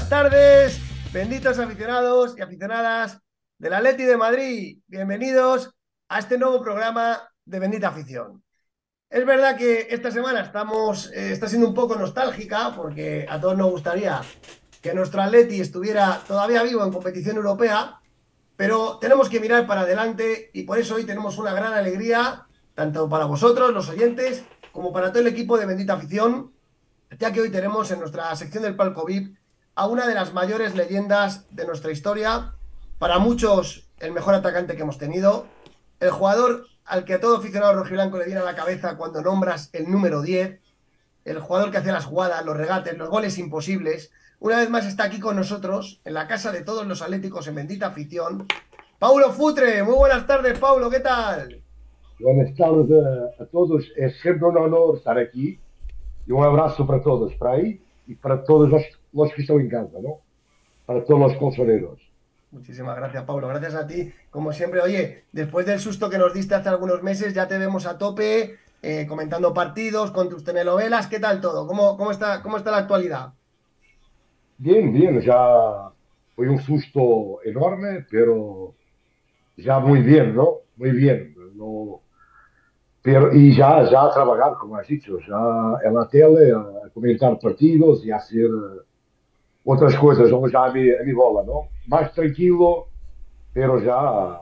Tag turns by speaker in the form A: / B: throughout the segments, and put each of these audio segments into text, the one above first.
A: buenas tardes, benditos aficionados y aficionadas del Atleti de Madrid. Bienvenidos a este nuevo programa de Bendita Afición. Es verdad que esta semana estamos, eh, está siendo un poco nostálgica porque a todos nos gustaría que nuestro Atleti estuviera todavía vivo en competición europea, pero tenemos que mirar para adelante y por eso hoy tenemos una gran alegría, tanto para vosotros, los oyentes, como para todo el equipo de Bendita Afición, ya que hoy tenemos en nuestra sección del Palco VIP a una de las mayores leyendas de nuestra historia, para muchos el mejor atacante que hemos tenido, el jugador al que a todo aficionado rojiblanco le viene a la cabeza cuando nombras el número 10, el jugador que hacía las jugadas, los regates, los goles imposibles, una vez más está aquí con nosotros, en la casa de todos los atléticos en bendita afición, Paulo Futre. Muy buenas tardes, Paulo, ¿qué tal?
B: Buenas tardes a, todos. É sempre um honor estar aqui. E um abraço para todos, para aí e para todos os, los que em casa, ¿no? Para todos os consoleros.
A: Muchísimas gracias, Pablo. Gracias a ti. Como siempre, oye, después del susto que nos diste hace algunos meses, ya te vemos a tope, eh, comentando partidos, con tus telenovelas. ¿Qué tal todo? ¿Cómo, cómo, está, ¿Cómo está la actualidad?
B: Bien, bien, ya fue un susto enorme, pero ya muy bien, ¿no? Muy bien. No, pero, y ya, ya a trabajar, como has dicho, ya en la tele, a comentar partidos y a hacer otras cosas, vamos ya a mi, bola, ¿no? Más tranquilo, pero ya,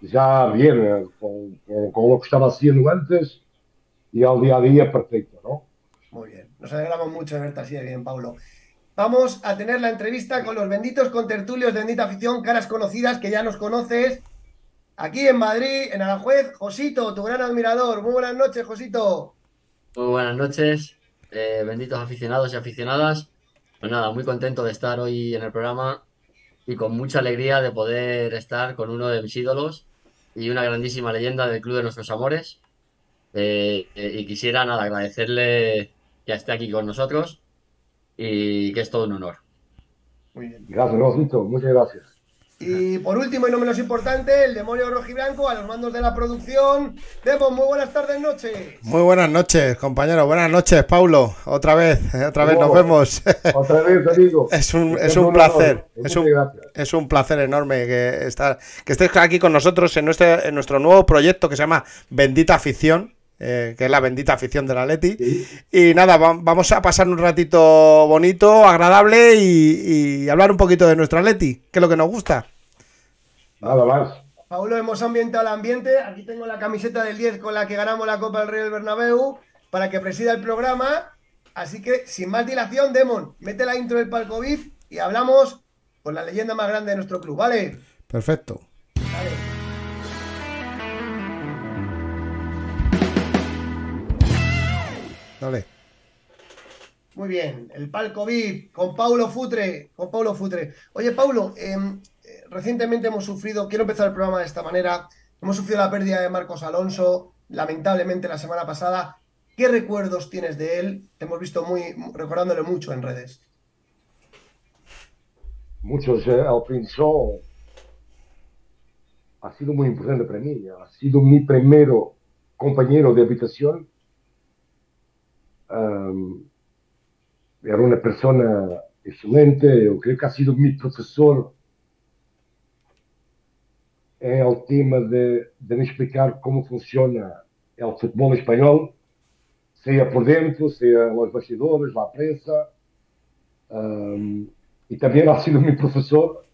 B: ya bien, con, con- con lo que estaba haciendo antes y al día a día perfecto, ¿no?
A: Muy bien. Nos alegramos mucho de verte así de bien, Pablo. Vamos a tener la entrevista con los benditos contertulios de Bendita Afición, caras conocidas que ya nos conoces. Aquí en Madrid, en Aranjuez, Josito, tu gran admirador. Muy buenas noches, Josito.
C: Muy buenas noches, eh, benditos aficionados y aficionadas. Pues nada, muy contento de estar hoy en el programa y con mucha alegría de poder estar con uno de mis ídolos y una grandísima leyenda del Club de Nuestros Amores. Eh, eh, y quisiera nada, agradecerle que esté aquí con nosotros y que es todo un honor.
A: Muy bien.
B: Gracias, Rosito, muchas gracias.
A: Y por último y no menos importante, el demonio rojiblanco a los mandos de la producción. Demo, muy buenas tardes, noches.
D: Muy buenas noches, compañero. Buenas noches, Paulo. Otra vez, otra vez nos vemos.
B: Otra vez, amigo.
D: Es un, es un placer. Es un, es un placer enorme que, estar, que estés aquí con nosotros en, nuestro en nuestro nuevo proyecto que se llama Bendita Afición, eh, que es la bendita afición de la Leti.
B: Sí.
D: Y nada, va- vamos a pasar un ratito bonito, agradable y, y hablar un poquito de nuestra Leti, que es lo que nos gusta.
B: Nada más.
A: Paulo, hemos ambientado el ambiente. Aquí tengo la camiseta del 10 con la que ganamos la Copa del Rey del Bernabéu para que presida el programa. Así que, sin más dilación, Demon, mete la intro del palco VIP y hablamos con la leyenda más grande de nuestro club, ¿vale?
D: Perfecto. Dale.
A: Muy bien, el palco VIP con Paulo Futre, con Paulo Futre. Oye, Paulo, em, eh, recientemente hemos sufrido, quiero empezar el programa de esta manera, hemos sufrido la pérdida de Marcos Alonso, lamentablemente la semana pasada. ¿Qué recuerdos tienes de él? Te hemos visto muy recordándole mucho en redes.
B: Muchos, eh, al principio, ha sido muy importante para mí. Ha sido mi primero compañero de habitación. Um, era una persona excelente. Yo creo que ha sido mi profesor en el tema de, de me explicar cómo funciona el fútbol español, sea por dentro, sea los bastidores, la prensa. Um, y también ha sido mi profesor.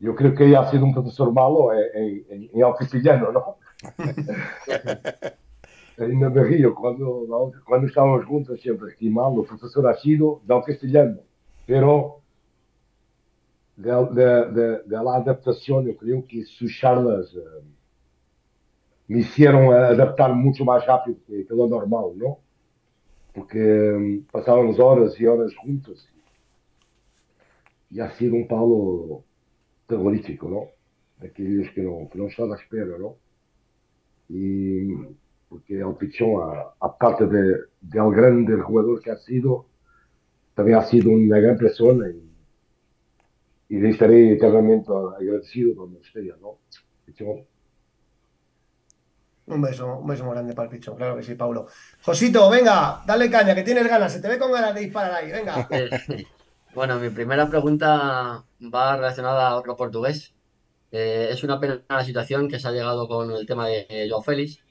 B: Yo creo que ella ha sido un profesor malo en, en, en el castellano, ¿no? y me río cuando, cuando estábamos juntos siempre, que malo, el profesor ha sido del castellano. Pero de, de, de, de la adaptación, yo creo que sus charlas eh, me hicieron adaptar mucho más rápido que, que lo normal, ¿no? Porque eh, pasábamos horas y horas juntos y ha sido un palo terrorífico, ¿no? Aquellos que no, que no están a espera, ¿no? Y porque el Pichón, aparte de, del grande jugador que ha sido, también ha sido una gran persona y, y le estaré eternamente agradecido donde esté, ¿no? Pichón.
A: Un beso, un beso muy grande para el Pichón, claro que sí, Paulo. Josito, venga, dale caña, que tienes ganas, se te ve con ganas de disparar ahí, venga.
C: Eh, bueno, mi primera pregunta va relacionada a otro portugués. Eh, es una pena la situación que se ha llegado con el tema de eh, Joao Félix.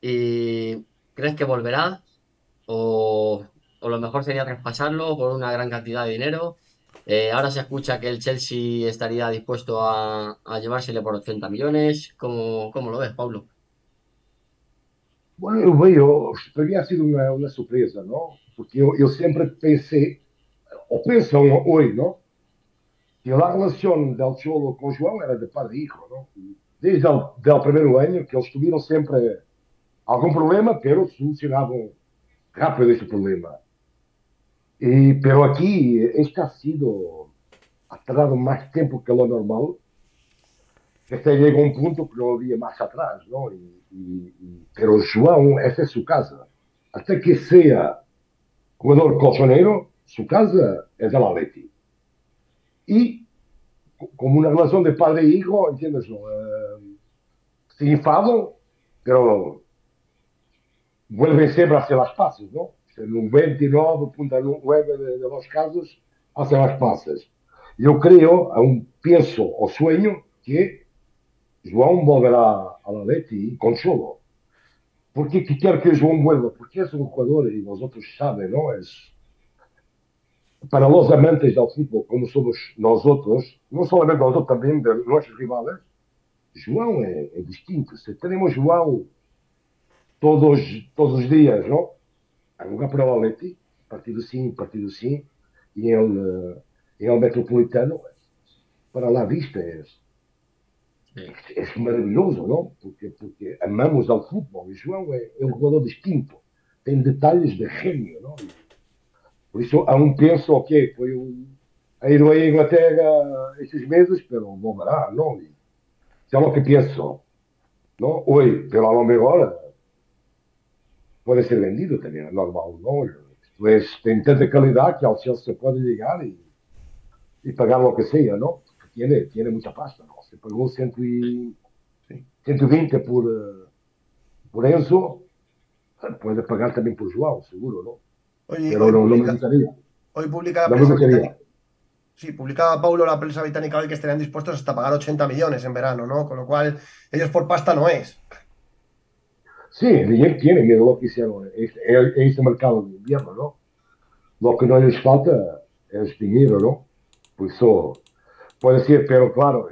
C: ¿Y crees que volverá? ¿O, o lo mejor sería traspasarlo por una gran cantidad de dinero? Eh, ahora se escucha que el Chelsea estaría dispuesto a, a llevársele por 80 millones. ¿Cómo, cómo lo ves, Pablo?
B: Bueno, eu vejo, para mim ha sido uma, uma surpresa, não? Porque eu, eu sempre pensei, ou penso hoje, não? Que a relação del Cholo com João era de padre e hijo, não? Desde o primeiro ano, que eles tiveram sempre algum problema, pero solucionavam rápido esse problema. E, pero aqui, este ha sido, ha tardado mais tempo que lo normal, Este llegó a un punto que no había más atrás, ¿no? Y, y, y, pero João, esa es su casa. Hasta que sea jugador colchonero, su casa es el Atleti. Y como una relación de padre e hijo, ¿entiendes? Eh, se enfadan, pero vuelven siempre a hacer las paces, ¿no? En un 29.9 de, de los casos, hacen las paces. Yo creo, aún pienso o sueño que João volverá a la Leti con Cholo. ¿Por qué quiero que João vuelva? Porque es un jugador, y vosotros saben, ¿no? Es para los amantes del fútbol, como somos nosotros, no solamente nosotros, también de nuestros rivales, João é, é distinto. Se tenemos João todos, todos os dias, não? A jogar para o Atleti, partido sim, partido sim, e ele, ele metropolitano, para lá vista é é, é maravilhoso, não? Porque, porque amamos ao futebol. E João é, é um jogador distinto. Tem detalhes de gênio, não? Por isso, há um penso, ok, foi um, a ir à Inglaterra estes meses, pero volverá, não? E, é o que penso, não? Hoje, pelo lo mejor, pode ser vendido também, é normal, não? Pues, tem tanta qualidade que ao Chelsea pode ligar e, e pagar o que seja, não? Tiene, tiene mucha pasta, ¿no? Se pagó 100 y, 120 por, uh, por Enzo, puede pagar también por Joao, seguro, ¿no?
A: Oye,
B: Pero
A: hoy,
B: no, no me
A: publica,
B: gustaría.
A: hoy publica la
B: No me
A: prensa. Sí, publicaba Paulo la prensa británica hoy que estarían dispuestos hasta pagar 80 millones en verano, ¿no? Con lo cual, ellos por pasta no es.
B: Sí, el tiene miedo lo que hicieron. Es, es, el mercado de invierno, ¿no? Lo que no les falta es dinero, ¿no? Por eso puede ser, pero claro,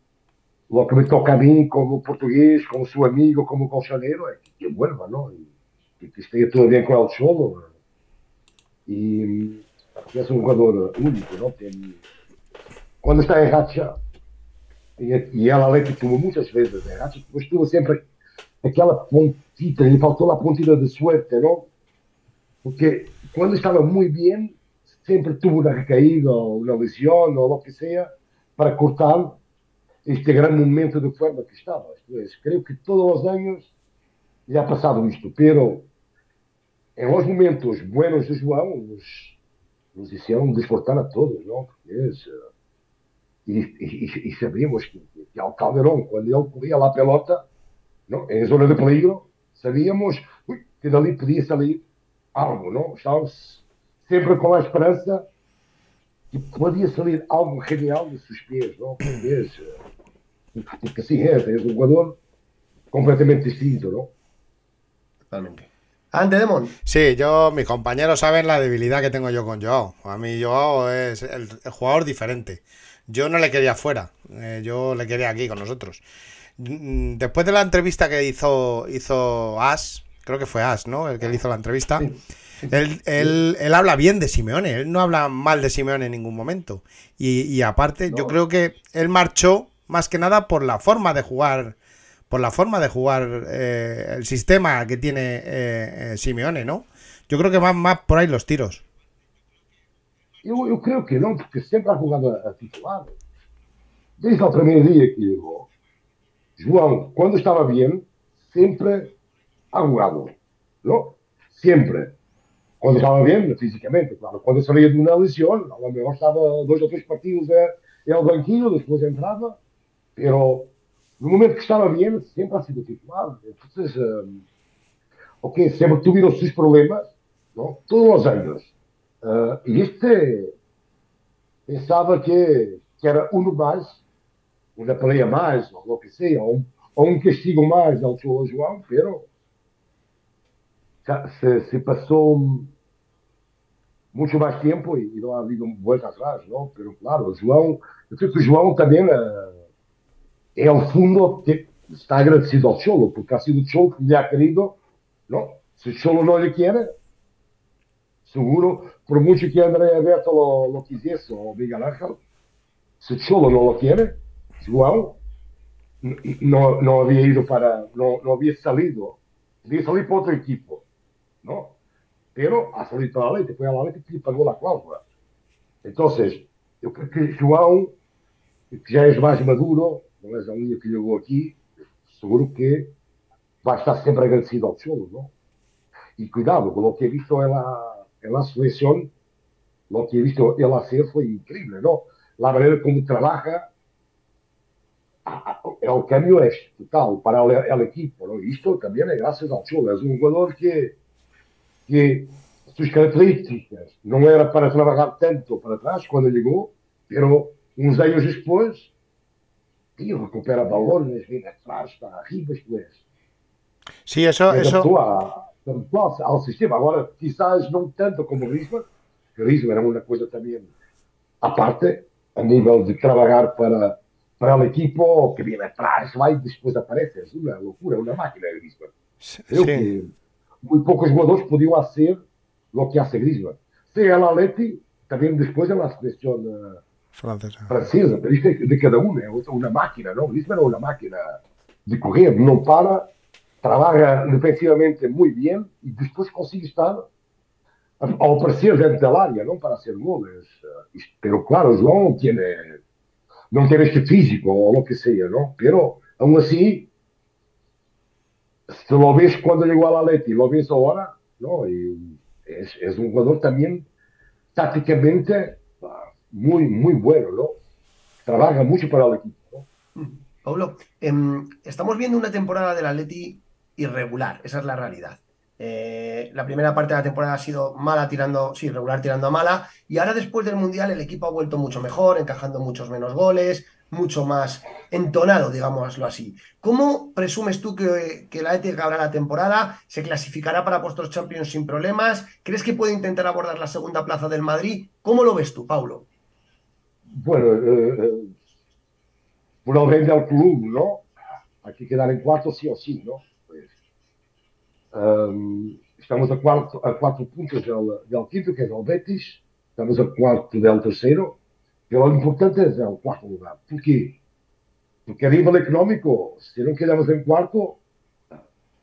B: lo que me toca a mí como portugués, como su amigo, como colchonero, es que vuelva, ¿no? Y, que esté todo bien con el solo. Y es un jugador único, ¿no? Tem, cuando está en racha, y, y el Atlético tuvo muchas veces en racha, pues tuvo siempre aquela pontita, le faltó la puntita de suerte, ¿no? Porque cuando estaba muy bien, siempre tuvo una recaída o una lesión o lo que sea para cortar este gran momento de forma que estaba. Entonces, creo que todos los años ya ha pasado esto, pero en momentos buenos de João nos, nos hicieron despertar a todos, ¿no? Porque y, y, y, sabíamos que, que al Calderón, cuando él corría la pelota, ¿no? en zona de peligro, sabíamos uy, que dali podía salir algo, ¿no? Estábamos siempre con la esperanza que podía salir algo genial de sus pies, ¿no? Es, porque así es, es un jugador completamente distinto, ¿no?
A: Totalmente. Ante Demon.
D: Sí, yo, mis compañeros saben la debilidad que tengo yo con Joao. A mí Joao es el, el jugador diferente. Yo no le quería fuera, eh, yo le quería aquí con nosotros. Después de la entrevista que hizo, hizo As, creo que fue As, ¿no? El que le hizo la entrevista.
A: Sí, sí.
D: Él, él- él habla bien de Simeone, él no habla mal de Simeone en ningún momento. Y, y aparte, yo
B: No.
D: creo que él marchó más que nada por la forma de jugar, por la forma de jugar eh, el sistema que tiene eh, eh, Simeone, ¿no? Yo creo que van más por ahí los tiros.
B: Eu creio que não, porque sempre ha jogado a, titular. Desde o primeiro dia que llegou. João, quando estava bem, sempre ha jugado. Não? Sempre. Quando estava bem, fisicamente, claro. Quando saía de uma lesión, a lo mejor estava dois ou três partidos eh, en el banquillo, depois entrava. Pero no momento que estava bem, sempre ha sido titular. Entonces, eh, ok, sempre tuvieron sus problemas, ¿no? Todos os anos. Ah, e este pensava que, que era um mais, uma pelea mais, ou o que seja, ou um, ou um castigo mais ao seu João, pero já se, se passou muito mais tempo e, e não ha havido volta atrás, não? Pero claro, o João, eu creio que o João também ah, é ao fundo que está agradecido ao Cholo, porque ha sido o Cholo que lhe ha querido, não? Se o Cholo não lhe quer, seguro, por mucho que André Alberto lo, lo quisiese o Miguel Ángel, si Cholo no lo quiere, João n- no, no había ido para, no, no había salido, había salido para otro equipo, ¿no? Pero ha salido para la Lete, fue a la Lete que pagó la cláusula. Entonces, eu creo que João, que já é mais maduro, não é a linha que jogou aqui, seguro que vai estar sempre agradecido ao Cholo, não? Y cuidado, con lo que he visto en la, en la selección, lo que he visto él hacer fue increíble, ¿no? La manera como trabaja, a- a- el cambio es total para el, el equipo, ¿no? Y esto también es gracias al Cholo, es un jugador que, que sus características no era para trabajar tanto para atrás cuando llegó, pero unos años después, tío, recupera balones, viene atrás, para arriba, pues.
D: Sí, eso, eso,
B: a- ao, ao sistema. Agora, quizás não tanto como Griezmann, que Griezmann era uma coisa também à parte, a nível de trabalhar para, para o equipo que vem atrás, vai e depois aparece. É uma loucura, uma máquina, Griezmann. Creo
D: sí.
B: que muito poucos jogadores podiam fazer o que hace Griezmann. Seja el Atleti, também depois na seleção eh,
D: francesa.
B: francesa, de cada um, é uma máquina, não? Griezmann é uma máquina de correr, não para, trabalha defensivamente muito bem e depois consegue estar a- ao aparecer dentro da área, não para ser goles. Eh, Pero claro, João tem, não tem este físico o que seja, não? Pero, aún assim, se lo ves quando chegou ao Atleti, lo ves agora, não? E é, é um jogador também tácticamente ah, muy, muy bueno, ¿no? Trabaja mucho para el equipo, ¿no?
A: Pablo, em, estamos viendo una temporada del Atleti irregular, esa es la realidad. Eh, la primera parte de la temporada ha sido mala tirando, sí, regular tirando a mala, y ahora después del Mundial el equipo ha vuelto mucho mejor, encajando muchos menos goles, mucho más entonado, digámoslo así. ¿Cómo presumes tú que, el Atleti acabará la temporada? ¿Se clasificará para puestos Champions sin problemas? ¿Crees que puede intentar abordar la segunda plaza del Madrid? ¿Cómo lo ves tú, Paulo?
B: Bueno, eh, eh, el bien del club, ¿no? Hay que quedar en cuarto sí o sí, ¿no? Pues, ehm, estamos a, cuarto, a cuatro puntos del, del quinto, que es el Betis, estamos a cuarto del tercero, pero lo importante es el cuarto lugar. ¿Por qué? Porque a nivel económico, si no quedamos en cuarto,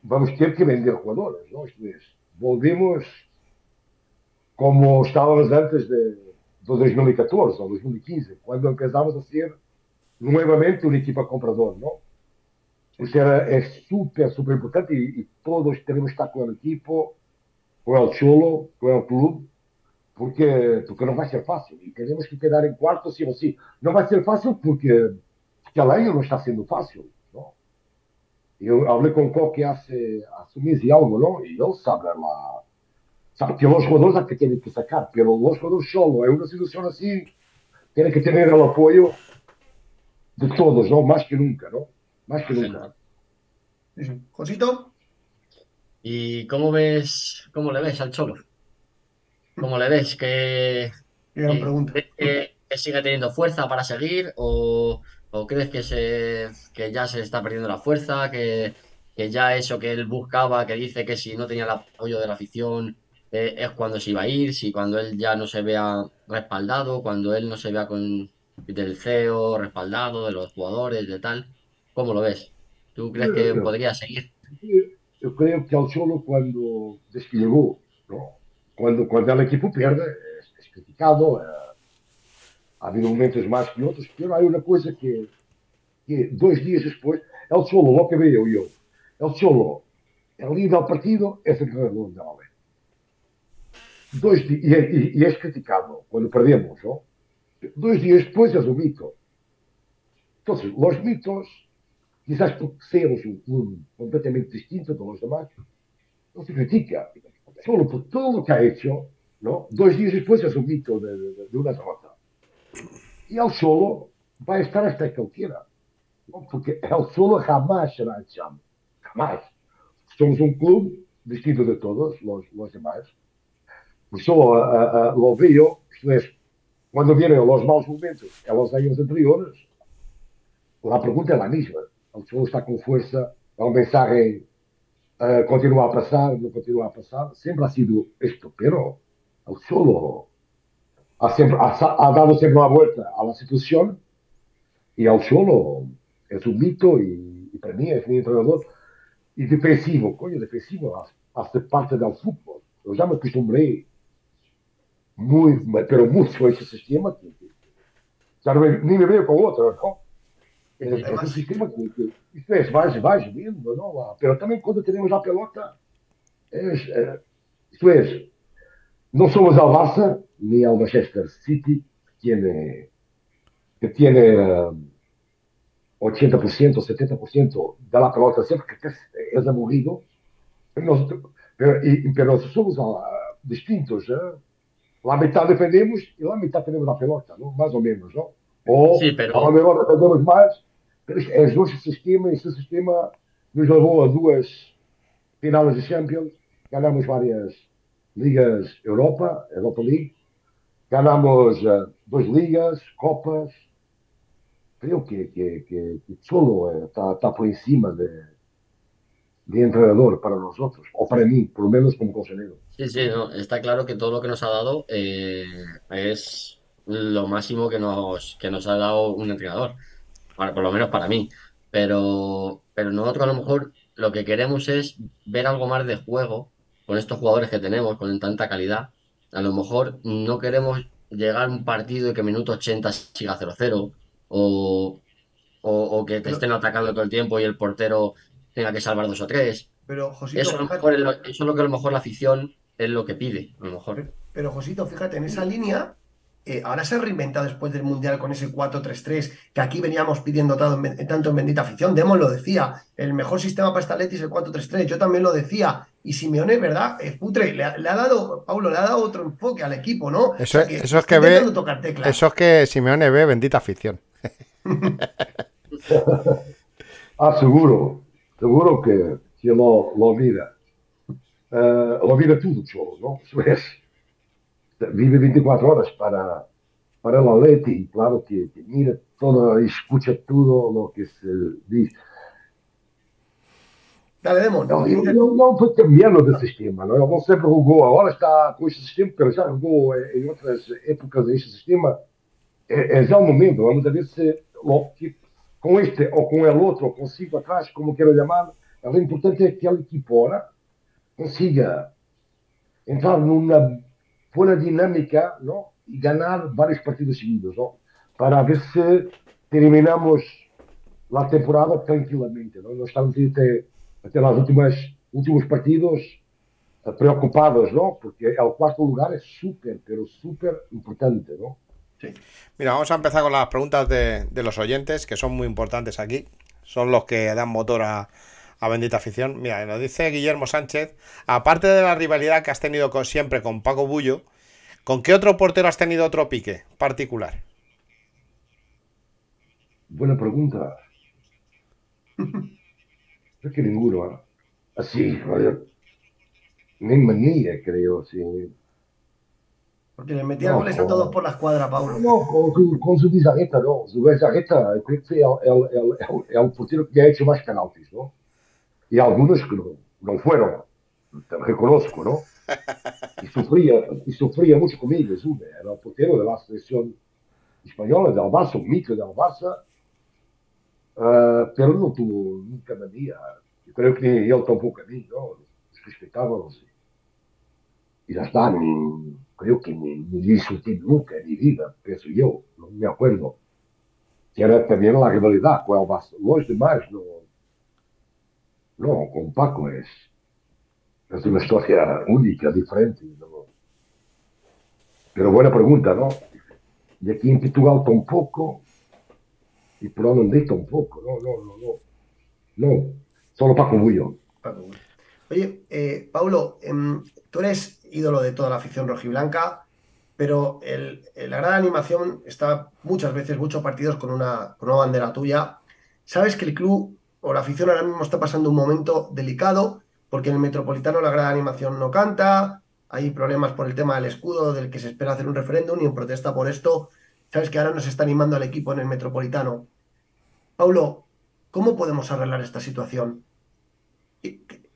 B: vamos a tener que vender jugadores, ¿no? Esto es, volvemos como estábamos antes de, de 2014 ou 2015, quando empezamos a ser novamente uma equipa comprador, não? Isso era, é super, super importante e, e todos temos que estar com o equipo, com o Cholo, com o clube, porque, porque não vai ser fácil e temos que quedar em quarto, sim ou sim. Não vai ser fácil porque, porque a lei não está sendo fácil, não? Eu falei com o Coque há, há mês e algo, não? E ele sabe lá sabe que los jugadores hay que tienen que sacar, pero los jugadores solo, en una situación así, tienen que tener el apoyo de todos, ¿no? Más que nunca, ¿no? Más que nunca.
A: Josito.
C: ¿Y cómo ves, cómo le ves al Cholo? ¿Cómo le ves? ¿Que, que- que, que sigue teniendo fuerza para seguir? ¿O, o crees que, se, que ya se está perdiendo la fuerza? ¿Que, que ya eso que él buscaba, que dice que si no tenía el apoyo de la afición eh, es cuando se iba a ir, si cuando él ya no se vea respaldado, cuando él no se vea con del CEO respaldado, de los jugadores, de tal. ¿Cómo lo ves? ¿Tú crees que podría seguir?
B: Yo creo que al solo cuando desplegó, ¿no? cuando, cuando el equipo pierde, es, es criticado. Eh, ha habido momentos más que otros, pero hay una cosa que, que dois días después, el solo, lo que veo yo, el solo, el líder del partido es el de la Dois, e, e, e, es criticado cuando perdemos, ¿no? Dos días después es un mito. Entonces, los mitos, quizás porque seamos un club completamente distinto de los demás, no se critica. Solo por todo lo que ha hecho, ¿no? Dos días después es un mito de, de, de una derrota. Y el solo va a estar hasta que él quiera. ¿no? Porque el solo jamás será el champ. Jamás. Somos un club distinto de todos los, los demás. Solo uh, uh, lo veo, isto é, quando vienen los malos momentos en los años anteriores, la pregunta es la misma. El solo está con fuerza, el mensaje uh, continúa a pasar, no continúa a pasar. Siempre ha sido esto, pero el solo ha, siempre, ha, ha dado siempre la vuelta a la situación y el solo es un mito y, y para mí es mi entrenador y defensivo, coño, defensivo hace parte del fútbol. Yo ya me acostumbré muy, pero mucho ese sistema que, que ya no me, ni me veo con otro, ¿no? Es, es un sistema que, que isto es, vais, vais viendo, ¿no? Pero también cuando tenemos la pelota, es, eh, isto es, no somos al Barça ni al Manchester City, que tiene, que tiene um, 80%, 70% de la pelota siempre que es aburrido, pero, pero, y, pero somos uh, distintos, ¿eh? la mitad defendemos y la mitad tenemos la pelota, ¿no? Más o menos, ¿no? O
C: sí, pero...
B: a lo mejor defendemos más, pero es nuestro sistema nos llevó a dos finales de Champions, ganamos varias ligas Europa, Europa League, ganamos uh, dos ligas, copas, creo que, que, que, que está, está por encima de, de entrenador para nosotros, o para mí, por lo menos como consejero.
C: Sí, sí, no, está claro que todo lo que nos ha dado eh, es lo máximo que nos, que nos ha dado un entrenador, por lo menos para mí. Pero, pero nosotros a lo mejor lo que queremos es ver algo más de juego con estos jugadores que tenemos, con tanta calidad. A lo mejor no queremos llegar a un partido y que minuto 80 siga 0-0 o, o, o, que te
A: Pero,
C: estén atacando todo el tiempo y el portero tenga que salvar dos o tres.
A: pero Josito,
C: Eso, a lo mejor es lo, eso es lo que a lo mejor la afición es lo que pide, a lo mejor.
A: pero Josito, fíjate, en esa línea, eh, ahora se ha reinventado después del Mundial con ese 4-3-3 que aquí veníamos pidiendo tanto en, tanto en Bendita Afición. Demos lo decía, el mejor sistema para esta Leti es el 4-3-3. Yo también lo decía. Y Simeone, ¿verdad? Eh, Putre, le ha, le ha dado, Paulo, le ha dado otro enfoque al equipo, ¿no? O
D: Eso,
A: sea,
D: es-
A: que
D: eso es que ve,
A: intentando tocar teclas.
D: eso es que Simeone ve bendita afición.
B: Ah, seguro, seguro que, que lo, lo mira. Eh, lo mira todo solo, ¿no? Eso es. Vive 24 horas para, para el Atleti y claro que, que mira todo y escucha todo lo que se dice.
A: Dale, Demon.
B: Não, eu, eu não estou cambiando de sistema, não? Ele não sempre jogou, agora está com este sistema, porque já jogou em outras épocas este sistema. É, é já o momento, vamos ver se que com este ou com el outro, ou com cinco atrás, como quero chamar, o importante é que aquele equipo ahora consiga entrar numa boa dinâmica não? e ganhar vários partidos seguidos, não? para ver se terminamos la temporada tranquilamente. ¿no? No estamos até, até las últimas últimos partidos eh, preocupados, ¿no? Porque el cuarto lugar es súper, pero súper importante, ¿no?
D: Mira, vamos a empezar con las preguntas de, de los oyentes, que son muy importantes aquí. Son los que dan motor a, a Bendita Afición. Mira, nos dice Guillermo Sánchez, aparte de la rivalidad que has tenido con, siempre con Paco Bullo, ¿con qué otro portero has tenido otro pique particular?
B: Buena pregunta. Creo que ninguno, ¿eh? Así, vaya. Ni manía, creo, sí.
A: Porque le metía
B: No,
A: goles a todos por la escuadra, Paulo.
B: No, con su, con su bizarreta, no. Su bizarreta, creo que é o, é o, é o, é o porteiro que ha hecho más penaltis, ¿no? Y algunos que no, no fueron, te reconozco, ¿no? Y sufría, y sufría mucho conmigo, Zune, era el portero de la selección española, del Barça, un mito del Barça, uh, pero no tuvo nunca manía. Yo creo que ni él tampoco a mí, ¿no? Los respetábamos. Y ya está, ni, creo que ni, ni discutí nunca en mi vida, pienso yo, no me acuerdo. Que era también la rivalidad con el Barça. Los demás no. No, con Paco es. Es una historia única, diferente. Pero buena pregunta, ¿no? Y aquí en Portugal tampoco, y por andé tampoco, no, no, no, no. No, solo Paco Bullo.
A: Oye, eh, Paulo, eh, tú eres ídolo de toda la afición rojiblanca, pero el, la gran animación está muchas veces, muchos partidos con una, con una bandera tuya. Sabes que el club o la afición ahora mismo está pasando un momento delicado porque en el Metropolitano la gran animación no canta, hay problemas por el tema del escudo, del que se espera hacer un referéndum y en protesta por esto, sabes que ahora nos está animando al equipo en el Metropolitano. Paulo, ¿cómo podemos arreglar esta situación?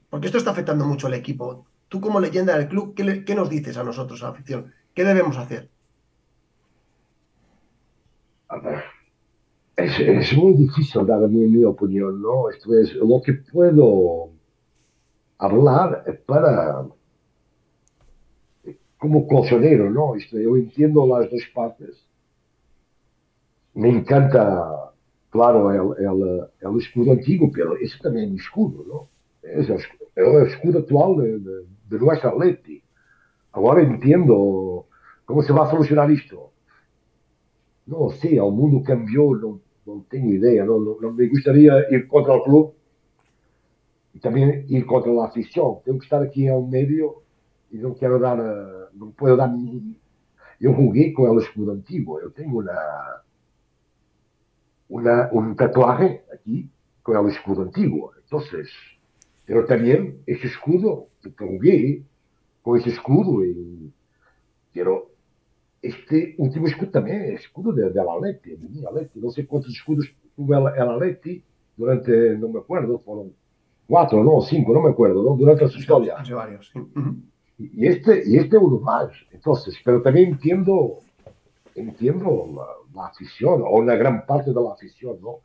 A: Porque esto está afectando mucho al equipo. Tú como leyenda del club, ¿qué, qué nos dices a nosotros, a la afición? ¿Qué debemos hacer?
B: A ver, es, es, muy difícil dar mi, mi opinión, ¿no? Esto es lo que puedo hablar para como colchonero, ¿no? Esto, yo entiendo las dos partes. Me encanta, claro, el, el, el escudo antiguo, pero ese también es mi escudo, ¿no? Es el, el escudo actual de, de, de nuestra Atleti. Ahora entiendo cómo se va a solucionar esto. No sé, el mundo cambió, no, no tengo idea, no, no, no, me gustaría ir contra el club y también ir contra la afición. Tengo que estar aquí en el medio y no quiero dar, no puedo dar ni... Yo jugué con el escudo antiguo, yo tengo una, una, un tatuaje aquí con el escudo antiguo. Entonces, pero también ese escudo, que jugué con ese escudo, y, pero este último escudo también es escudo de, de la Atleti, de mi Atleti. No sé cuántos escudos tuvo el, el Atleti durante, no me acuerdo, fueron cuatro, no, cinco, no me acuerdo, ¿no? durante su historia.
A: Hace varios. Sí.
B: Y este, y este uno más. Entonces, pero también entiendo, entiendo la, la, afición, o una gran parte de la afición, ¿no?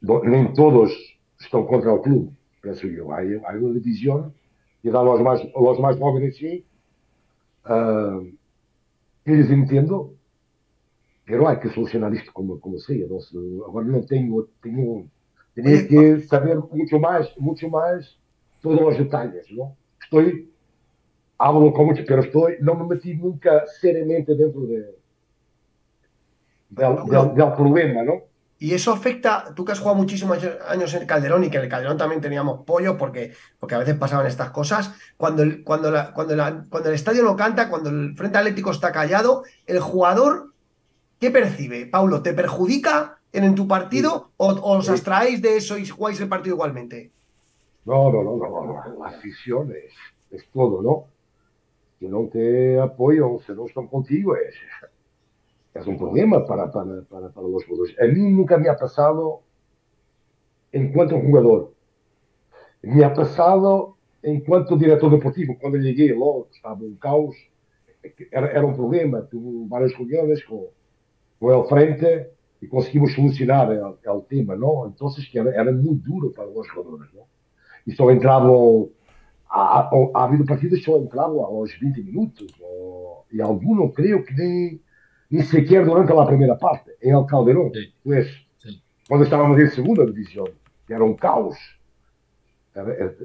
B: No, no todos están contra el club, pienso yo. Hay, hay una división, y dan los más, los más jóvenes, sí. Uh, y les entiendo, pero hay que solucionar esto como, como sea. ¿no? Ahora no tengo, tengo, tenía que saber mucho más, mucho más todos los detalles, ¿no? Estoy hablo con mucho, pero estoy, no me metí nunca seriamente dentro de, del, del, del, problema, ¿no?
A: Y eso afecta, tú que has jugado muchísimos años en Calderón y que en el Calderón también teníamos pollo porque, porque a veces pasaban estas cosas, cuando el, cuando, la, cuando, la, cuando el estadio no canta, cuando el Frente Atlético está callado, el jugador, ¿qué percibe? Paulo, ¿te perjudica en, en tu partido o, o, os abstraéis de eso y jugáis el partido igualmente?
B: No, no, no, no, no. la afición es, es todo, ¿no? que não te apoiam, se não estão contigo, é, é um problema para, para, para, para os jogadores. A mim nunca me ha passado enquanto jogador. Me ha passado enquanto diretor deportivo. Quando cheguei logo, estava um caos, era, era um problema. Tive várias reuniões com, com ele frente e conseguimos solucionar o, tema, não? Então, era, era muito duro para os jogadores, não? E só entravam ha, ha, habido partidos que entraron a los 20 minutos o, y algunos creo que ni, ni siquiera durante la primera parte en el Calderón sí. pues sí. cuando estábamos en segunda división que era un caos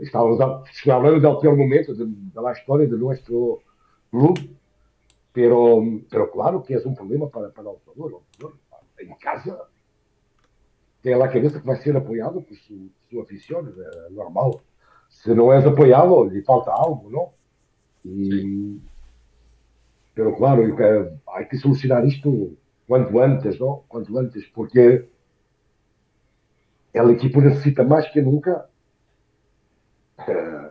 B: estábamos hablando del peor momento de, de, la historia de nuestro club pero, pero claro que es un problema para, para el jugador en casa tiene la cabeza que va a ser apoyado por su, su afición es normal se não és apoiado, lhe falta algo, não? E, Sim. Pero claro, há que solucionar isto quanto antes, não? Quanto antes, porque el equipo necesita más que nunca eh,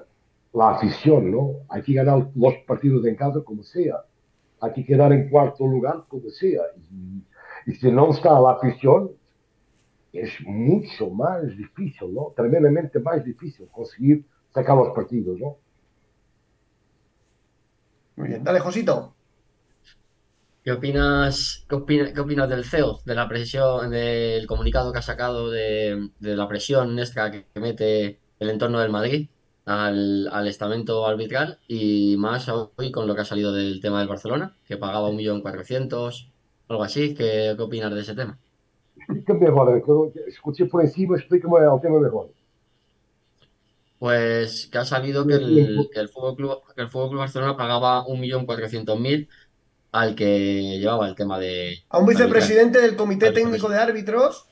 B: la afición, ¿no? Hay que ganar los partidos en casa como sea. Hay que quedar en cuarto lugar como sea. Y, y si no está la afición, es mucho más difícil, ¿no? Tremendamente más difícil conseguir sacar los partidos, ¿no?
A: Muy bien, dale, Josito.
C: ¿Qué opinas, qué opina- qué opinas del CEO, de la presión, del comunicado que ha sacado de, de la presión extra que, mete el entorno del Madrid al, al estamento arbitral y más hoy con lo que ha salido del tema del Barcelona, que pagaba un millón cuatrocientos, algo así? ¿Qué, qué opinas de ese tema?
B: Que eu escutei por cima, explica-me o tema mejor.
C: Pues que ha salido que el, que el Fútbol Club, que el Fútbol Club Barcelona pagaba un millón cuatrocientos mil al que llevaba el tema de
A: A un vicepresidente del Comité Técnico de. Árbitros